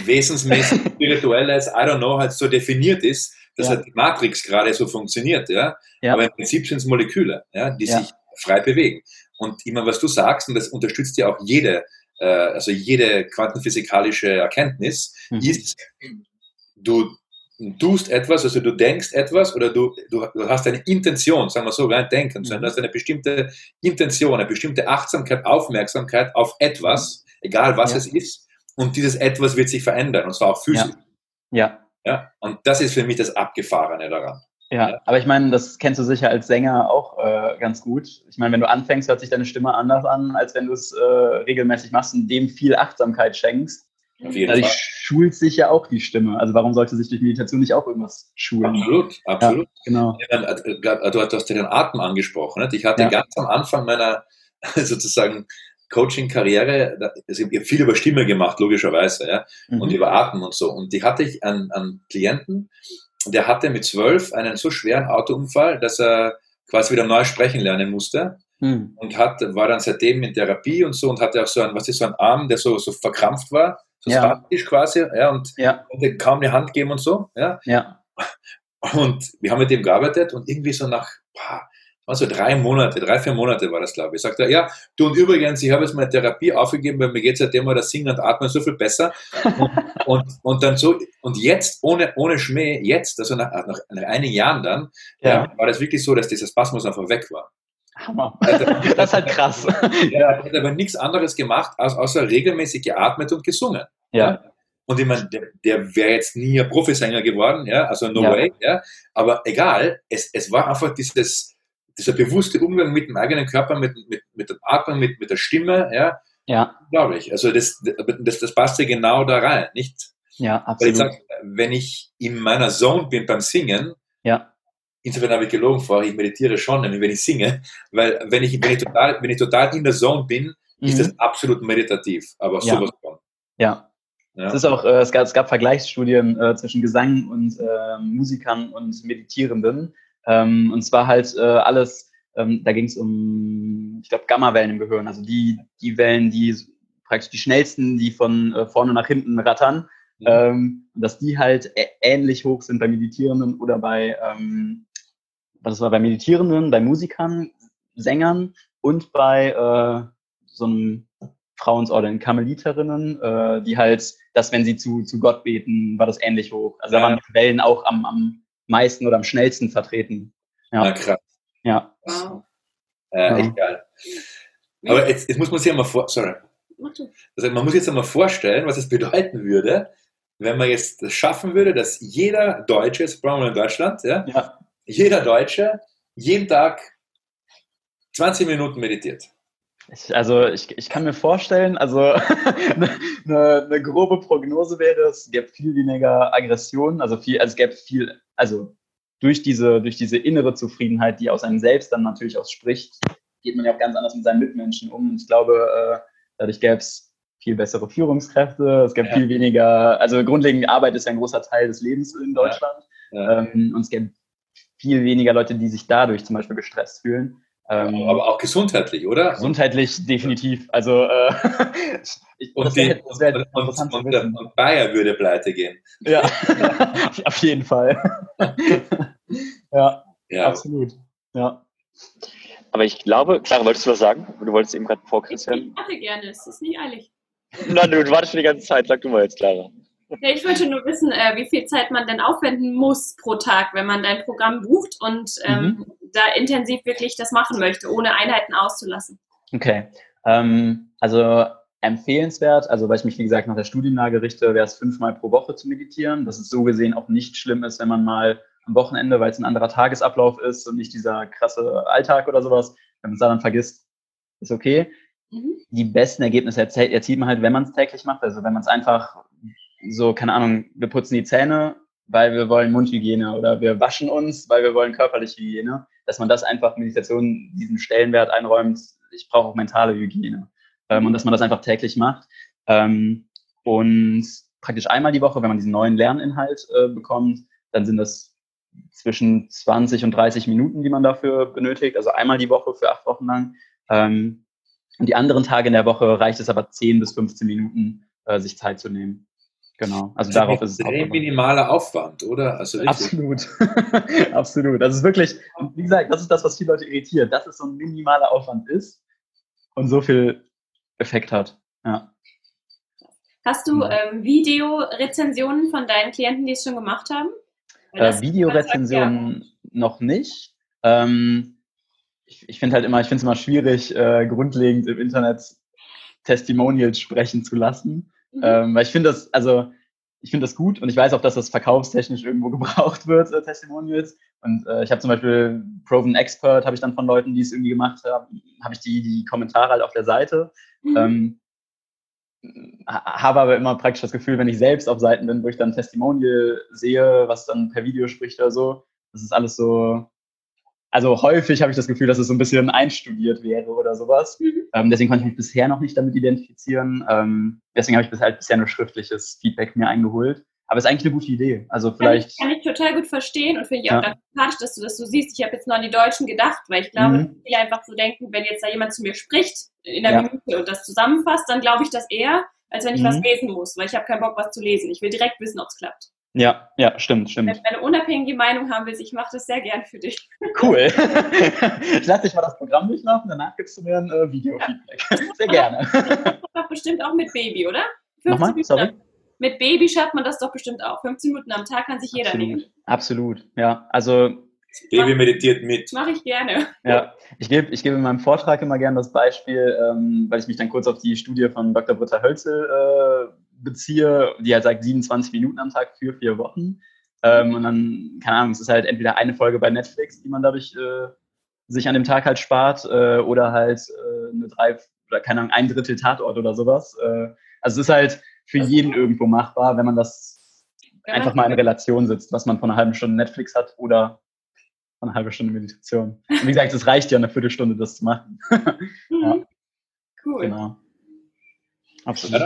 wesensmäßig spirituelles, I don't know, halt so definiert ist, dass Ja. halt die Matrix gerade so funktioniert, ja. Ja. Aber im Prinzip sind es Moleküle, ja, die Ja. sich frei bewegen. Und immer was du sagst, und das unterstützt ja auch jede, äh, also jede quantenphysikalische Erkenntnis, Mhm. ist, du tust etwas, also du denkst etwas oder du, du, du hast eine Intention, sagen wir so, gar nicht denken, sondern du hast eine bestimmte Intention, eine bestimmte Achtsamkeit, Aufmerksamkeit auf etwas, egal was Ja. es ist, und dieses etwas wird sich verändern, und zwar auch physisch. ja. Ja. Und das ist für mich das Abgefahrene daran. Ja, Ja. aber ich meine, das kennst du sicher als Sänger auch äh, ganz gut. Ich meine, wenn du anfängst, hört sich deine Stimme anders an, als wenn du es äh, regelmäßig machst und dem viel Achtsamkeit schenkst. Dadurch Fall. schult sich ja auch die Stimme. Also warum sollte sich durch Meditation nicht auch irgendwas schulen? Absolut, absolut. Genau. Meine, äh, Du hast ja den Atem angesprochen. Nicht? Ich hatte Ja. ganz am Anfang meiner, sozusagen Coaching-Karriere, also ich habe viel über Stimme gemacht, logischerweise, ja, mhm. und über Atmen und so. Und die hatte ich an, an Klienten, der hatte mit zwölf einen so schweren Autounfall, dass er quasi wieder neu sprechen lernen musste. Mhm. Und hat, war dann seitdem in Therapie und so und hatte auch so einen, was ist so ein Arm, der so, so verkrampft war, so ja. statisch quasi, ja, und ja. konnte kaum eine Hand geben und so, ja. ja. Und wir haben mit dem gearbeitet und irgendwie so nach, boah, also drei Monate, drei, vier Monate war das, glaube ich. Sagt er, ja, du und übrigens, ich habe jetzt meine Therapie aufgegeben, weil mir geht seitdem mal das Singen und Atmen so viel besser. Und, und, und, dann so, und jetzt, ohne, ohne Schmäh, jetzt, also nach, nach, nach einigen Jahren dann, ja. Ja, war das wirklich so, dass dieser Spasmus einfach weg war. Hammer. das ist halt krass. Er hat aber nichts anderes gemacht, als außer regelmäßig geatmet und gesungen. Ja. Und ich meine, der, der wäre jetzt nie ein Profisänger geworden, ja, also no ja. way, ja. Aber egal, es, es war einfach dieses, dieser bewusste Umgang mit dem eigenen Körper, mit, mit, mit dem Atmen, mit, mit der Stimme, ja, ja. glaube ich. Also das, das, das passt ja genau da rein, nicht? Ja, absolut. Weil ich sag, wenn ich in meiner Zone bin beim Singen, ja. insofern habe ich gelogen vorher, ich meditiere schon, wenn ich singe, weil wenn ich, wenn ich, total, wenn ich total in der Zone bin, mhm. ist das absolut meditativ, aber ja. sowas von. Ja. Ja. Es, ist auch, äh, es, gab, es gab Vergleichsstudien äh, zwischen Gesang und äh, Musikern und Meditierenden. Ähm, und zwar halt äh, alles, ähm, da ging es um, ich glaube, Gammawellen im Gehirn, also die, die Wellen, die praktisch die schnellsten, die von äh, vorne nach hinten rattern, mhm. ähm, dass die halt ähnlich hoch sind bei Meditierenden oder bei, ähm, was war bei Meditierenden, bei Musikern, Sängern und bei äh, so einem Frauensorder in Karmeliterinnen, äh, die halt, dass wenn sie zu, zu Gott beten, war das ähnlich hoch. Also da waren die Wellen auch am, am meisten oder am schnellsten vertreten. Ja, Na, krass. Ja. Wow. Äh, echt geil. Aber jetzt, jetzt muss man sich ja mal vor, sorry. Also man muss jetzt einmal vorstellen, was es bedeuten würde, wenn man jetzt schaffen würde, dass jeder Deutsche, jetzt brauchen wir in Deutschland, ja, ja. jeder Deutsche jeden Tag 20 Minuten meditiert. Ich, also ich, ich kann mir vorstellen, also eine, eine, grobe Prognose wäre, es gäbe viel weniger Aggression, also viel, also es gäbe viel, also durch diese, durch diese innere Zufriedenheit, die aus einem selbst dann natürlich auch spricht, geht man ja auch ganz anders mit seinen Mitmenschen um. Und ich glaube, äh, dadurch gäbe es viel bessere Führungskräfte, es gäbe ja. viel weniger, also grundlegend Arbeit ist ja ein großer Teil des Lebens in Deutschland. Ja. Ja. Ähm, und es gäbe viel weniger Leute, die sich dadurch zum Beispiel gestresst fühlen. Ähm, aber auch gesundheitlich, oder? Gesundheitlich definitiv. Also äh, ich, und, die, und, und, und, und, Bayer würde pleite gehen. Ja, auf jeden Fall. ja, ja, absolut. Ja. Aber ich glaube, Clara, wolltest du was sagen? Du wolltest eben gerade vor Christian. Ich mache gerne, es ist nicht eilig. Nein, du wartest schon die ganze Zeit. Sag du mal jetzt, Clara. Ja, ich wollte nur wissen, äh, wie viel Zeit man denn aufwenden muss pro Tag, wenn man dein Programm bucht und ähm, mhm. da intensiv wirklich das machen möchte, ohne Einheiten auszulassen. Okay. Ähm, also empfehlenswert, also weil ich mich, wie gesagt, nach der Studienlage richte, wäre es fünfmal pro Woche zu meditieren. Dass es so gesehen auch nicht schlimm ist, wenn man mal am Wochenende, weil es ein anderer Tagesablauf ist und nicht dieser krasse Alltag oder sowas, wenn man es dann vergisst, ist okay. Mhm. Die besten Ergebnisse erzielt man halt, wenn man es täglich macht. Also wenn man es einfach so, keine Ahnung, wir putzen die Zähne, weil wir wollen Mundhygiene oder wir waschen uns, weil wir wollen körperliche Hygiene, dass man das einfach Meditation diesen Stellenwert einräumt, ich brauche auch mentale Hygiene ähm, und dass man das einfach täglich macht. Ähm, und praktisch einmal die Woche, wenn man diesen neuen Lerninhalt äh, bekommt, dann sind das zwischen 20 und 30 Minuten, die man dafür benötigt, also einmal die Woche für acht Wochen lang. Ähm, und die anderen Tage in der Woche reicht es aber 10 bis 15 Minuten, äh, sich Zeit zu nehmen. Genau, also das darauf ist es ein minimaler Aufwand, oder? Also Absolut, absolut. Das ist wirklich, wie gesagt, das ist das, was viele Leute irritiert, dass es so ein minimaler Aufwand ist und so viel Effekt hat. Ja. Hast du ähm, Videorezensionen von deinen Klienten, die es schon gemacht haben? Äh, Videorezensionen noch nicht. Ähm, ich, ich finde halt immer, ich finde es immer schwierig, äh, grundlegend im Internet Testimonials sprechen zu lassen. Mhm. Ähm, weil ich finde das, also ich finde das gut und ich weiß auch, dass das verkaufstechnisch irgendwo gebraucht wird, äh, Testimonials. Und äh, ich habe zum Beispiel Proven Expert, habe ich dann von Leuten, die es irgendwie gemacht haben, habe ich die, die Kommentare halt auf der Seite. Mhm. Ähm, habe aber immer praktisch das Gefühl, wenn ich selbst auf Seiten bin, wo ich dann Testimonial sehe, was dann per Video spricht oder so, das ist alles so, also häufig habe ich das Gefühl, dass es so ein bisschen einstudiert wäre oder sowas. Mhm. Ähm, deswegen konnte ich mich bisher noch nicht damit identifizieren. Ähm, deswegen habe ich bisher, halt bisher nur schriftliches Feedback mir eingeholt. Aber es ist eigentlich eine gute Idee. Also vielleicht. Kann ich, kann ich total gut verstehen und finde ich auch ja. ganz sympathisch, dass du das so siehst. Ich habe jetzt nur an die Deutschen gedacht, weil ich glaube, mhm. viele einfach so denken, wenn jetzt da jemand zu mir spricht in der ja. Minute und das zusammenfasst, dann glaube ich das eher, als wenn ich mhm. was lesen muss, weil ich habe keinen Bock, was zu lesen. Ich will direkt wissen, ob es klappt. Ja, ja, stimmt, stimmt. Wenn du eine unabhängige Meinung haben willst, ich mache das sehr gern für dich. Cool. ich lasse dich mal das Programm durchlaufen, danach gibst du mir ein äh, Video-Feedback. Sehr gerne. Das doch bestimmt auch mit Baby, oder? Nochmal, sorry? Mit Baby schafft man das doch bestimmt auch. 15 Minuten am Tag kann sich jeder Absolut. nehmen. Absolut, ja. Also Baby meditiert mit. Mache ich gerne. Ja, ich gebe ich geb in meinem Vortrag immer gerne das Beispiel, ähm, weil ich mich dann kurz auf die Studie von Dr. Britta Hölzel äh, beziehe, die halt sagt 27 Minuten am Tag für vier Wochen. Ähm, und dann, keine Ahnung, es ist halt entweder eine Folge bei Netflix, die man dadurch äh, sich an dem Tag halt spart, äh, oder halt äh, eine drei, oder keine Ahnung, ein Drittel Tatort oder sowas. Äh, also es ist halt für jeden irgendwo machbar, wenn man das einfach mal in Relation sitzt, was man von einer halben Stunde Netflix hat oder eine halbe Stunde Meditation. Und wie gesagt, es reicht ja eine Viertelstunde, das zu machen. ja. Mhm. Cool. Genau. Absolut.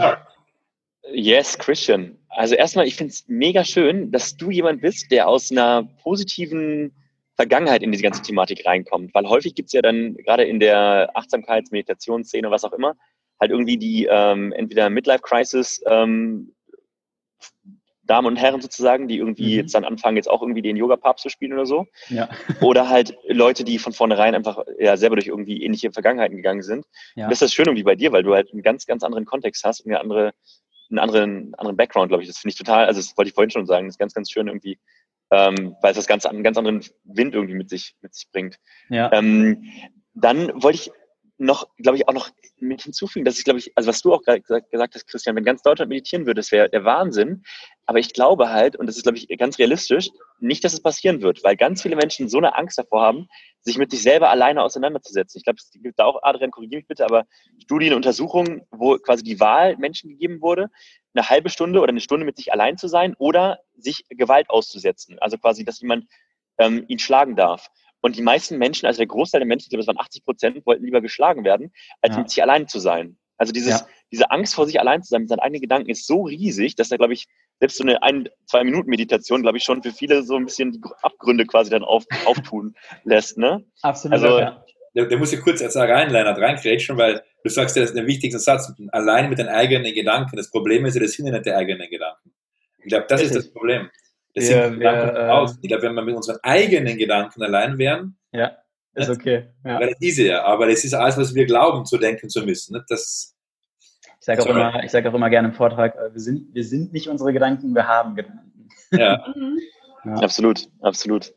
Yes, Christian. Also erstmal, ich finde es mega schön, dass du jemand bist, der aus einer positiven Vergangenheit in diese ganze Thematik reinkommt. Weil häufig gibt es ja dann gerade in der Achtsamkeits-, Meditationsszene, was auch immer, halt irgendwie die ähm, entweder Midlife-Crisis ähm, Damen und Herren sozusagen, die irgendwie mhm. jetzt dann anfangen, jetzt auch irgendwie den Yoga-Papst zu spielen oder so. Ja. Oder halt Leute, die von vornherein einfach ja selber durch irgendwie ähnliche Vergangenheiten gegangen sind. Ja. das ist das schön irgendwie bei dir, weil du halt einen ganz, ganz anderen Kontext hast und eine andere, einen anderen, anderen Background, glaube ich. Das finde ich total, also das wollte ich vorhin schon sagen, das ist ganz, ganz schön irgendwie, ähm, weil es das ganz, einen ganz anderen Wind irgendwie mit sich, mit sich bringt. Ja. Ähm, dann wollte ich noch, glaube ich, auch noch mit hinzufügen, dass ich, glaube ich, also was du auch gerade gesagt, hast, Christian, wenn ganz Deutschland meditieren würde, das wäre der Wahnsinn. Aber ich glaube halt, und das ist, glaube ich, ganz realistisch, nicht, dass es passieren wird, weil ganz viele Menschen so eine Angst davor haben, sich mit sich selber alleine auseinanderzusetzen. Ich glaube, es gibt da auch, Adrian, korrigiere mich bitte, aber Studien, Untersuchungen, wo quasi die Wahl Menschen gegeben wurde, eine halbe Stunde oder eine Stunde mit sich allein zu sein oder sich Gewalt auszusetzen. Also quasi, dass jemand ähm, ihn schlagen darf. Und die meisten Menschen, also der Großteil der Menschen, ich glaube, es waren 80 Prozent, wollten lieber geschlagen werden, als ja. mit sich allein zu sein. Also dieses, ja. diese Angst vor sich allein zu sein mit seinen eigenen Gedanken ist so riesig, dass da, glaube ich, selbst so eine ein, zwei Minuten Meditation, glaube ich, schon für viele so ein bisschen die Abgründe quasi dann auf, auftun lässt. Ne? Absolut. Also, ja. Der, der muss ja kurz jetzt rein, Leinert, reinkrätschen, weil du sagst ja, das ist der wichtigste Satz, allein mit den eigenen Gedanken. Das Problem ist ja, das nicht die eigenen Gedanken. Ich glaube, das Richtig. ist das Problem. Das wir, sind wir, äh, Ich glaube, wenn wir mit unseren eigenen Gedanken allein wären, ja, ist okay. Ja. Wäre das easier. Aber das ist alles, was wir glauben, zu denken zu müssen. Das, ich sage auch, immer, sag auch immer gerne im Vortrag, äh, wir sind, wir sind nicht unsere Gedanken, wir haben Gedanken. Ja. ja. Absolut, absolut.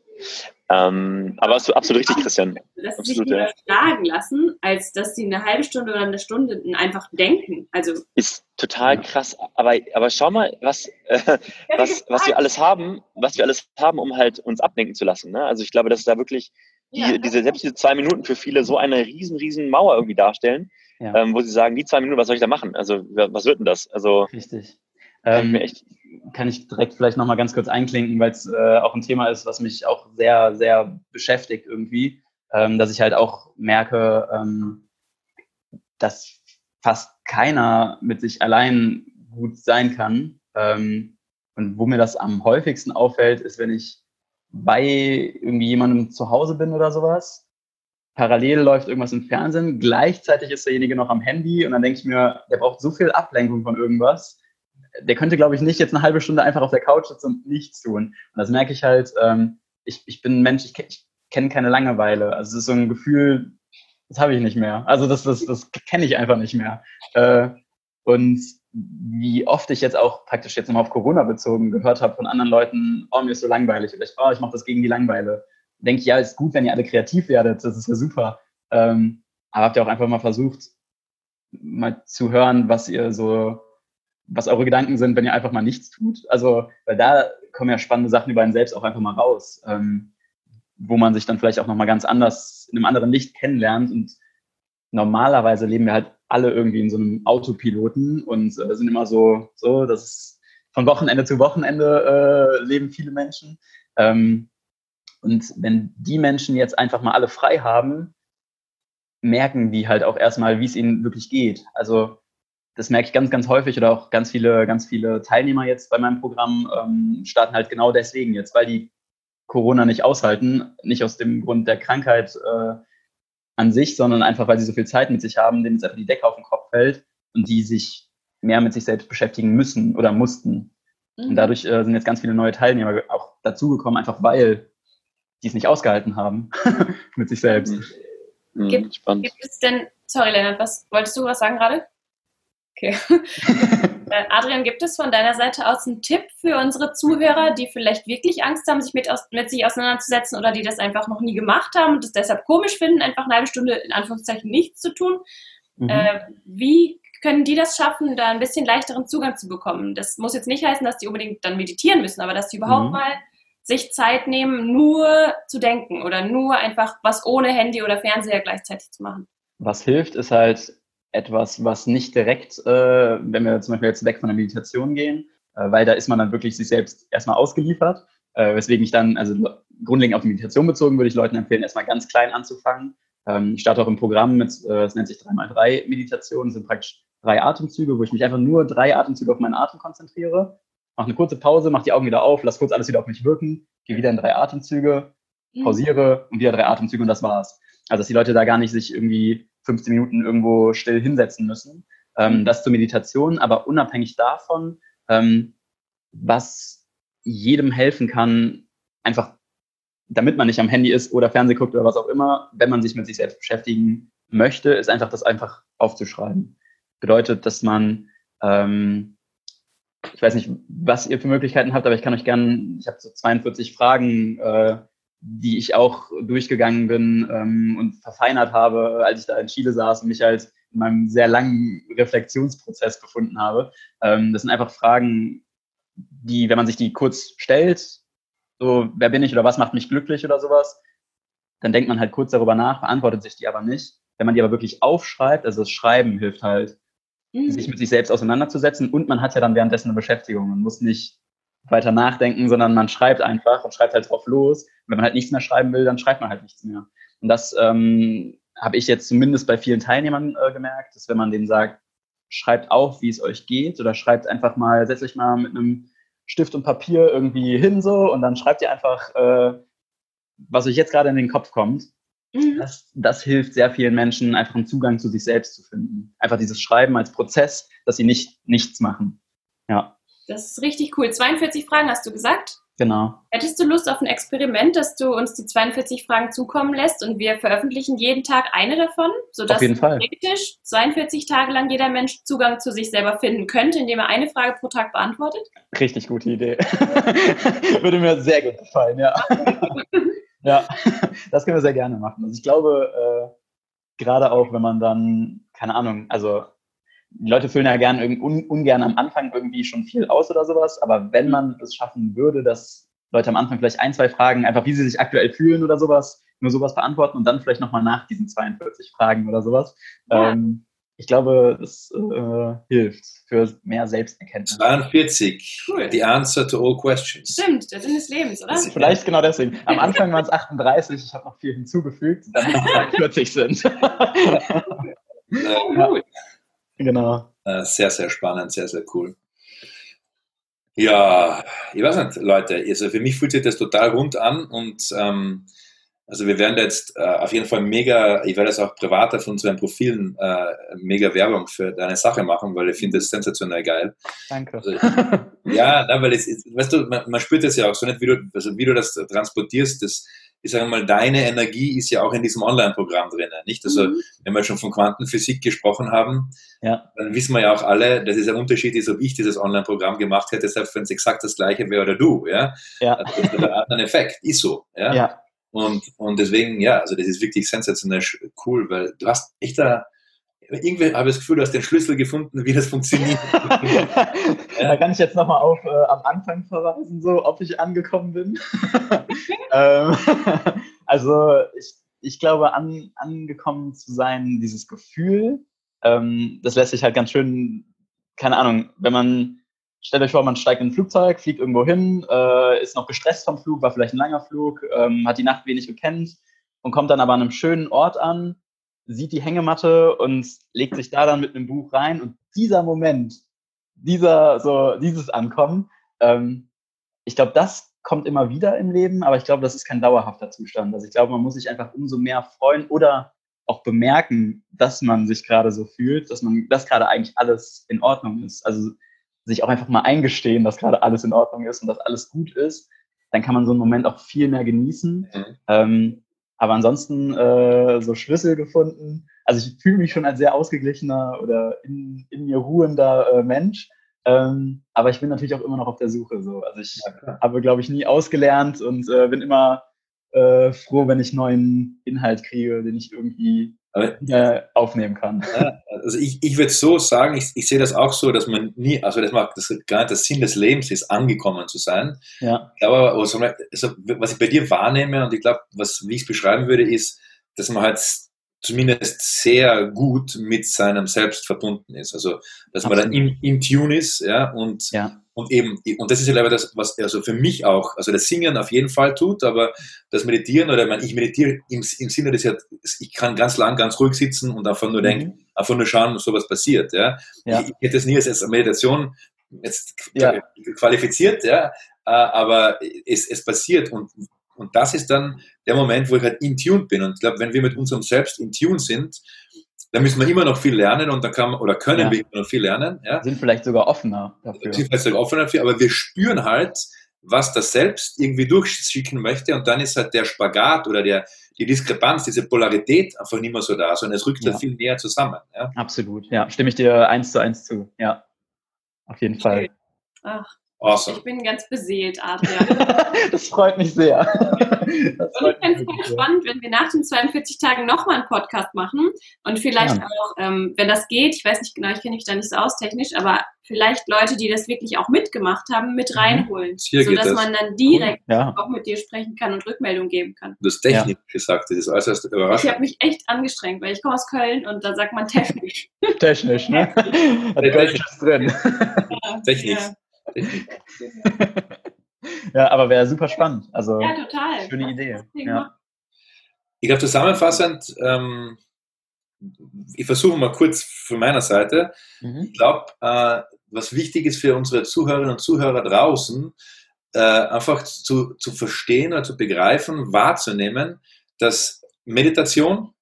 Ähm, aber hast du absolut richtig, Christian. Dass sie sich lieber schlagen lassen, als dass sie eine halbe Stunde oder eine Stunde einfach denken. Also ist total krass. Aber, aber schau mal, was, äh, was, was wir alles haben, was wir alles haben, um halt uns ablenken zu lassen. Ne? Also ich glaube, dass da wirklich die, ja. diese, selbst diese zwei Minuten für viele so eine riesen, riesen Mauer irgendwie darstellen, ja. ähm, wo sie sagen, die zwei Minuten, was soll ich da machen? Also was wird denn das? Also Richtig. Ähm, echt kann ich direkt vielleicht nochmal ganz kurz einklinken, weil es äh, auch ein Thema ist, was mich auch sehr, sehr beschäftigt irgendwie, ähm, dass ich halt auch merke, ähm, dass fast keiner mit sich allein gut sein kann. Ähm, und wo mir das am häufigsten auffällt, ist, wenn ich bei irgendwie jemandem zu Hause bin oder sowas. Parallel läuft irgendwas im Fernsehen, gleichzeitig ist derjenige noch am Handy und dann denke ich mir, der braucht so viel Ablenkung von irgendwas. Der könnte, glaube ich, nicht jetzt eine halbe Stunde einfach auf der Couch sitzen und nichts tun. Und das merke ich halt, ähm, ich, ich bin Mensch, ich, ich kenne keine Langeweile. Also es ist so ein Gefühl, das habe ich nicht mehr. Also das, das, das kenne ich einfach nicht mehr. Äh, und wie oft ich jetzt auch praktisch jetzt nochmal auf Corona bezogen gehört habe von anderen Leuten, oh, mir ist so langweilig oder ich, oh, ich mache das gegen die Langweile. Denke ich, ja, ist gut, wenn ihr alle kreativ werdet, das ist ja super. Ähm, aber habt ihr auch einfach mal versucht, mal zu hören, was ihr so, was eure Gedanken sind, wenn ihr einfach mal nichts tut? Also, weil da kommen ja spannende Sachen über einen selbst auch einfach mal raus, ähm, wo man sich dann vielleicht auch nochmal ganz anders, in einem anderen Licht kennenlernt und normalerweise leben wir halt alle irgendwie in so einem Autopiloten und äh, sind immer so, so, das ist von Wochenende zu Wochenende äh, leben viele Menschen. Ähm, Und wenn die Menschen jetzt einfach mal alle frei haben, merken die halt auch erstmal, wie es ihnen wirklich geht. Also das merke ich ganz, ganz häufig oder auch ganz viele, ganz viele Teilnehmer jetzt bei meinem Programm ähm, starten halt genau deswegen jetzt, weil die Corona nicht aushalten, nicht aus dem Grund der Krankheit äh, an sich, sondern einfach, weil sie so viel Zeit mit sich haben, denen jetzt einfach die Decke auf den Kopf fällt und die sich mehr mit sich selbst beschäftigen müssen oder mussten. Mhm. Und dadurch äh, sind jetzt ganz viele neue Teilnehmer auch dazugekommen, einfach weil die es nicht ausgehalten haben mit sich selbst. Mhm. Gibt, gibt, es denn, sorry Lennart, was wolltest du was sagen gerade? Okay. Äh, Adrian, gibt es von deiner Seite aus einen Tipp für unsere Zuhörer, die vielleicht wirklich Angst haben, sich mit, aus, mit sich auseinanderzusetzen oder die das einfach noch nie gemacht haben und es deshalb komisch finden, einfach eine halbe Stunde in Anführungszeichen nichts zu tun? Mhm. Äh, wie können die das schaffen, da ein bisschen leichteren Zugang zu bekommen? Das muss jetzt nicht heißen, dass die unbedingt dann meditieren müssen, aber dass die überhaupt mhm. mal sich Zeit nehmen, nur zu denken oder nur einfach was ohne Handy oder Fernseher gleichzeitig zu machen. Was hilft, ist halt etwas, was nicht direkt, äh, wenn wir zum Beispiel jetzt weg von der Meditation gehen, äh, weil da ist man dann wirklich sich selbst erstmal ausgeliefert. Äh, weswegen ich dann, also grundlegend auf die Meditation bezogen, würde ich Leuten empfehlen, erstmal ganz klein anzufangen. Ähm, ich starte auch im Programm mit, äh, es nennt sich 3x3 Meditation, das sind praktisch drei Atemzüge, wo ich mich einfach nur drei Atemzüge auf meinen Atem konzentriere. Mache eine kurze Pause, mache die Augen wieder auf, lass kurz alles wieder auf mich wirken, gehe wieder in drei Atemzüge, mhm. pausiere und wieder drei Atemzüge und das war's. Also dass die Leute da gar nicht sich irgendwie 15 Minuten irgendwo still hinsetzen müssen. Ähm, mhm. das zur Meditation, aber unabhängig davon, ähm, was jedem helfen kann, einfach damit man nicht am Handy ist oder Fernseh guckt oder was auch immer, wenn man sich mit sich selbst beschäftigen möchte, ist einfach das einfach aufzuschreiben. Bedeutet, dass man, ähm, ich weiß nicht, was ihr für Möglichkeiten habt, aber ich kann euch gerne, ich habe so 42 Fragen äh, die ich auch durchgegangen bin ähm, und verfeinert habe, als ich da in Chile saß und mich halt in meinem sehr langen Reflexionsprozess befunden habe. Ähm, das sind einfach Fragen, die, wenn man sich die kurz stellt, so, wer bin ich oder was macht mich glücklich oder sowas, dann denkt man halt kurz darüber nach, beantwortet sich die aber nicht. Wenn man die aber wirklich aufschreibt, also das Schreiben hilft halt, mhm. sich mit sich selbst auseinanderzusetzen und man hat ja dann währenddessen eine Beschäftigung und muss nicht weiter nachdenken, sondern man schreibt einfach und schreibt halt drauf los. Und wenn man halt nichts mehr schreiben will, dann schreibt man halt nichts mehr. Und das ähm, habe ich jetzt zumindest bei vielen Teilnehmern äh, gemerkt, dass wenn man denen sagt, schreibt auf, wie es euch geht, oder schreibt einfach mal, setzt euch mal mit einem Stift und Papier irgendwie hin so und dann schreibt ihr einfach, äh, was euch jetzt gerade in den Kopf kommt. Mhm. Das, das hilft sehr vielen Menschen, einfach einen Zugang zu sich selbst zu finden. Einfach dieses Schreiben als Prozess, dass sie nicht nichts machen. Ja. Das ist richtig cool. 42 Fragen hast du gesagt? Genau. Hättest du Lust auf ein Experiment, dass du uns die 42 Fragen zukommen lässt und wir veröffentlichen jeden Tag eine davon, sodass auf jeden Fall. theoretisch 42 Tage lang jeder Mensch Zugang zu sich selber finden könnte, indem er eine Frage pro Tag beantwortet? Richtig gute Idee. Würde mir sehr gut gefallen, ja. ja, das können wir sehr gerne machen. Also ich glaube, äh, gerade auch, wenn man dann, keine Ahnung, also die Leute füllen ja gern un, ungern am Anfang irgendwie schon viel aus oder sowas, aber wenn man es schaffen würde, dass Leute am Anfang vielleicht ein, zwei Fragen, einfach wie sie sich aktuell fühlen oder sowas, nur sowas beantworten und dann vielleicht nochmal nach diesen 42 Fragen oder sowas. Ja. Ähm, ich glaube, das äh, hilft für mehr Selbsterkenntnis. 42. Cool. The answer to all questions. Stimmt, der Sinn des Lebens, oder? Vielleicht genau deswegen. Am Anfang waren es 38, ich habe noch viel hinzugefügt, damit es 42 sind. ja. Genau. Äh, sehr, sehr spannend, sehr, sehr cool. Ja, ich weiß nicht, Leute, also für mich fühlt sich das total rund an und ähm, also wir werden jetzt äh, auf jeden Fall mega, ich werde das auch privat auf unseren Profilen äh, mega Werbung für deine Sache machen, weil ich finde das sensationell geil. Danke. Also, ja, na, weil es, weißt du, man, man, spürt das ja auch so nicht, wie du, also wie du das transportierst, das, ich sage mal, deine Energie ist ja auch in diesem Online-Programm drin, nicht? Also, mhm. wenn wir schon von Quantenphysik gesprochen haben, ja. dann wissen wir ja auch alle, dass es ein Unterschied ist, ob ich dieses Online-Programm gemacht hätte, selbst wenn es exakt das gleiche wäre oder du, ja? ja. Das ist ein anderer Effekt, ist so, ja? ja. Und, und deswegen, ja, also das ist wirklich sensationell cool, weil du hast echt da, irgendwie habe ich das Gefühl, du hast den Schlüssel gefunden, wie das funktioniert. da kann ich jetzt nochmal auf äh, am Anfang verweisen, so ob ich angekommen bin. ähm, also ich, ich glaube, an, angekommen zu sein, dieses Gefühl, ähm, das lässt sich halt ganz schön, keine Ahnung, wenn man stellt euch vor, man steigt in ein Flugzeug, fliegt irgendwo hin, äh, ist noch gestresst vom Flug, war vielleicht ein langer Flug, ähm, hat die Nacht wenig gekennt und kommt dann aber an einem schönen Ort an, sieht die Hängematte und legt sich da dann mit einem Buch rein. Und dieser Moment, dieser, so, dieses Ankommen, ähm, ich glaube, das kommt immer wieder im Leben, aber ich glaube, das ist kein dauerhafter Zustand. Also ich glaube, man muss sich einfach umso mehr freuen oder auch bemerken, dass man sich gerade so fühlt, dass man, dass gerade eigentlich alles in Ordnung ist. Also sich auch einfach mal eingestehen, dass gerade alles in Ordnung ist und dass alles gut ist, dann kann man so einen Moment auch viel mehr genießen. Mhm. Ähm, aber ansonsten äh, so Schlüssel gefunden. Also ich fühle mich schon als sehr ausgeglichener oder in, in mir ruhender äh, Mensch. Ähm, aber ich bin natürlich auch immer noch auf der Suche. So. Also ich ja, habe, glaube ich, nie ausgelernt und äh, bin immer äh, froh, wenn ich neuen Inhalt kriege, den ich irgendwie äh, aufnehmen kann. also ich, ich würde so sagen, ich, ich sehe das auch so, dass man nie, also das, macht, das gar nicht der Sinn des Lebens ist, angekommen zu sein. Ja. Aber, also, was ich bei dir wahrnehme und ich glaube, was, wie ich es beschreiben würde, ist, dass man halt zumindest sehr gut mit seinem Selbst verbunden ist. Also, dass Absolut. man dann in, in Tune ist, ja, und, ja. Und eben, und das ist ja leider das, was also für mich auch, also das Singen auf jeden Fall tut, aber das Meditieren oder ich, ich meditiere im, im Sinne des, ich kann ganz lang, ganz ruhig sitzen und einfach nur mhm. denken, einfach nur schauen, was sowas passiert, ja. ja. Ich, ich, hätte es nie als Meditation jetzt ja. qualifiziert, ja, äh, aber es, es passiert und und das ist dann der Moment, wo ich halt in Tune bin. Und ich glaube, wenn wir mit unserem Selbst in Tune sind, dann müssen wir immer noch viel lernen und dann kann oder können ja. wir immer noch viel lernen. Ja. Sind vielleicht sogar offener dafür. Sind vielleicht sogar offener dafür, aber wir spüren halt, was das Selbst irgendwie durchschicken möchte und dann ist halt der Spagat oder der, die Diskrepanz, diese Polarität einfach nicht mehr so da, sondern es rückt ja. halt viel näher zusammen. Ja. Absolut, ja, stimme ich dir eins zu eins zu, ja, auf jeden Fall. Ach, Awesome. Ich bin ganz beseelt, Adrian. das freut mich sehr. Das und ich fände es voll spannend, wenn wir nach den 42 Tagen nochmal einen Podcast machen und vielleicht ja. auch, ähm, wenn das geht, ich weiß nicht genau, ich kenne mich da nicht so aus technisch, aber vielleicht Leute, die das wirklich auch mitgemacht haben, mit mhm. reinholen, Hier sodass das. man dann direkt ja. auch mit dir sprechen kann und Rückmeldung geben kann. Du hast technisch ja. gesagt, das ist äußerst überraschend. Ich habe mich echt angestrengt, weil ich komme aus Köln und da sagt man technisch. technisch, ne? Hat Kölsch drin. Technisch ja, aber wäre super spannend. Also, ja, total. Schöne Idee. Ja. Ich glaube, zusammenfassend, ähm, ich versuche mal kurz von meiner Seite. Mhm. Ich glaube, äh, was wichtig ist für unsere Zuhörerinnen und Zuhörer draußen, äh, einfach zu, zu verstehen oder zu begreifen, wahrzunehmen, dass Meditation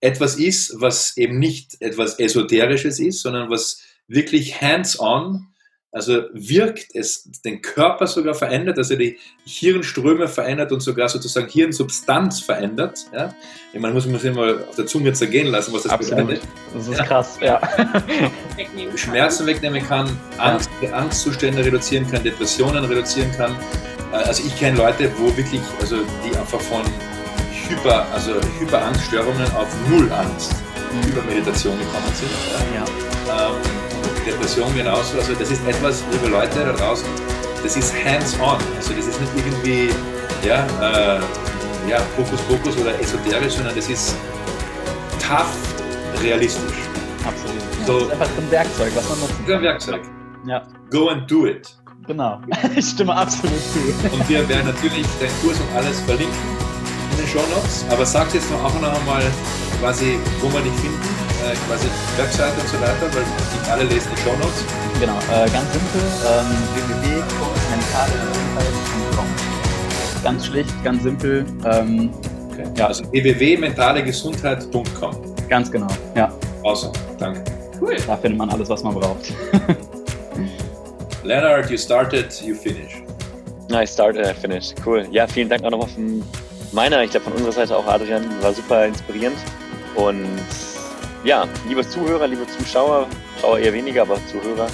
etwas ist, was eben nicht etwas Esoterisches ist, sondern was wirklich hands-on also wirkt es den Körper sogar verändert, also die Hirnströme verändert und sogar sozusagen Hirnsubstanz verändert. Ja? Ich meine, muss man sich mal auf der Zunge zergehen lassen, was das Absolut. bedeutet. Das ist ja. krass, ja. Schmerzen wegnehmen kann, Angst, Angstzustände reduzieren kann, Depressionen reduzieren kann. Äh, also ich kenne Leute, wo wirklich, also die einfach von Hyper, also Hyperangststörungen auf Null Angst mhm. über Meditation gekommen sind. Ja. ja. Ähm, Depression genauso. Also das ist etwas, liebe Leute da draußen, das ist hands-on. Also das ist nicht irgendwie ja, äh, ja, Fokus, Fokus oder esoterisch, sondern das ist tough realistisch. Absolut. So, das ist einfach ein Werkzeug, was man nutzt. Das ist ein Werkzeug. Ja. Go and do it. Genau, ich stimme absolut zu. Und wir werden natürlich deinen Kurs und alles verlinken in den Show Notes. Aber sag jetzt noch auch noch einmal quasi, wo man dich finden äh, quasi Webseite und so weiter, weil die alle lesen die Show Notes. Genau, äh, ganz simpel, ähm, www.mentalegesundheit.com. Ganz schlicht, ganz simpel. Ähm, okay. ja. Also www.mentalegesundheit.com. Ganz genau, ja. Awesome, danke. Cool. Da findet man alles, was man braucht. Leonard, you started, you finish. I started, I finished. Cool. Ja, vielen Dank auch nochmal von meiner, ich glaube von unserer Seite auch, Adrian. War super inspirierend. Und ja, liebe Zuhörer, liebe Zuschauer, Schauer eher weniger, aber Zuhörer,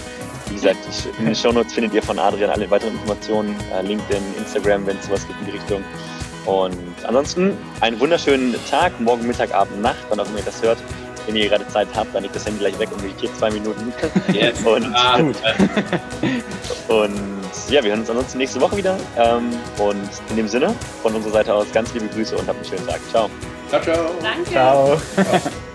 wie gesagt, in den Shownotes findet ihr von Adrian alle weiteren Informationen, äh, LinkedIn, Instagram, wenn es sowas gibt in die Richtung. Und ansonsten einen wunderschönen Tag, morgen, Mittag, Abend, Nacht, wann auch immer ihr das hört. Wenn ihr gerade Zeit habt, dann legt das Handy gleich weg und meditiert zwei Minuten. Yes. und, ah, gut. und ja, wir hören uns ansonsten nächste Woche wieder. Ähm, und in dem Sinne, von unserer Seite aus ganz liebe Grüße und habt einen schönen Tag. Ciao. Ciao, ciao. Danke. Ciao.